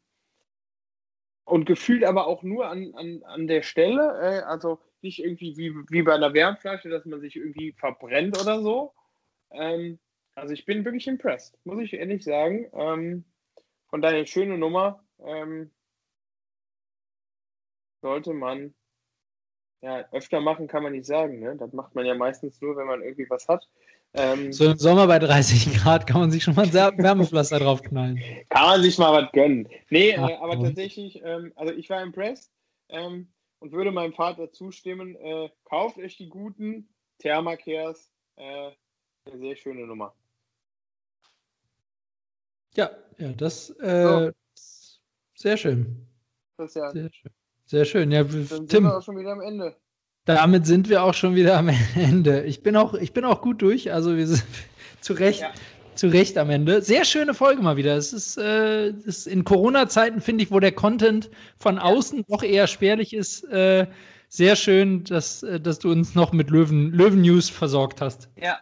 und gefühlt aber auch nur an, an, an der Stelle. Äh, also nicht irgendwie wie, wie bei einer Wärmflasche, dass man sich irgendwie verbrennt oder so. Ähm, also ich bin wirklich impressed, muss ich ehrlich sagen. Ähm, von daher schöne Nummer. Ähm, sollte man ja öfter machen, kann man nicht sagen. Ne? Das macht man ja meistens nur, wenn man irgendwie was hat. Ähm, so im Sommer bei 30 Grad kann man sich schon mal ein Wärmepflaster draufknallen. Kann man sich mal was gönnen. Nee, Ach, äh, aber oh. tatsächlich, ähm, also ich war impressed ähm, und würde meinem Vater zustimmen, äh, kauft euch die guten Thermacares. Äh, eine sehr schöne Nummer. Ja, ja, das äh, so. sehr schön. Christian. Sehr schön. Sehr schön. Ja, Dann sind Tim, wir auch schon wieder am Ende. Damit sind wir auch schon wieder am Ende. Ich bin auch, ich bin auch gut durch. Also wir sind zu Recht, ja. zu Recht am Ende. Sehr schöne Folge mal wieder. Es ist, äh, ist in Corona-Zeiten, finde ich, wo der Content von außen doch eher spärlich ist, äh, sehr schön, dass, äh, dass du uns noch mit Löwen, Löwen News versorgt hast. Ja,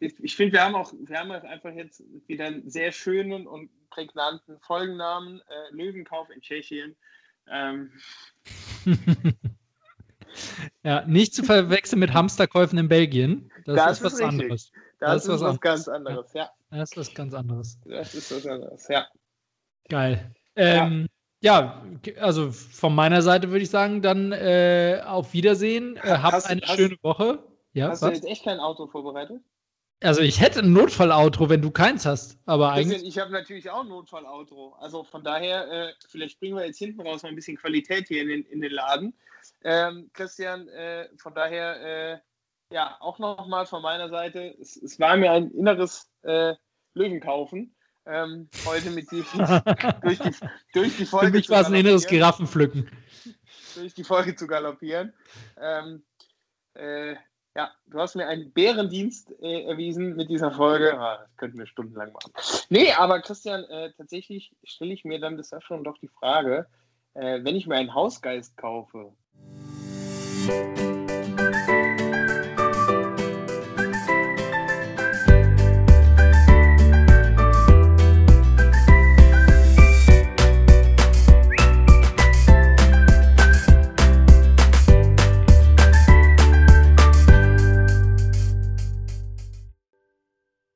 ich, ich finde, wir haben auch, wir haben einfach jetzt wieder einen sehr schönen und prägnanten Folgennamen. Äh, Löwenkauf in Tschechien. Ähm. ja, nicht zu verwechseln mit Hamsterkäufen in Belgien. Das, das ist was richtig. anderes. Das, das ist was, was ganz anderes, ja. Das ist was ganz anderes. Das ist was anderes, ja. Geil. Ähm, ja. ja. also von meiner Seite würde ich sagen, dann äh, auf Wiedersehen. Äh, habt hast, eine hast, schöne Woche. Ja, hast was? du jetzt echt kein Auto vorbereitet? Also ich hätte ein Notfalloutro, wenn du keins hast, aber eigentlich. Ich habe natürlich auch ein Notfalloutro. Also von daher, äh, vielleicht bringen wir jetzt hinten raus mal ein bisschen Qualität hier in den, in den Laden. Ähm, Christian, äh, von daher, äh, ja, auch nochmal von meiner Seite, es, es, war mir ein inneres äh, Löwenkaufen. Ähm, heute mit die, durch, die, durch die Folge. Für mich war es ein inneres Giraffenpflücken. Durch die Folge zu galoppieren. Ähm, äh, ja, du hast mir einen Bärendienst äh, erwiesen mit dieser Folge. Ah, das könnten wir stundenlang machen. Nee, aber Christian, äh, tatsächlich stelle ich mir dann des Öfteren doch die Frage, äh, wenn ich mir einen Hausgeist kaufe,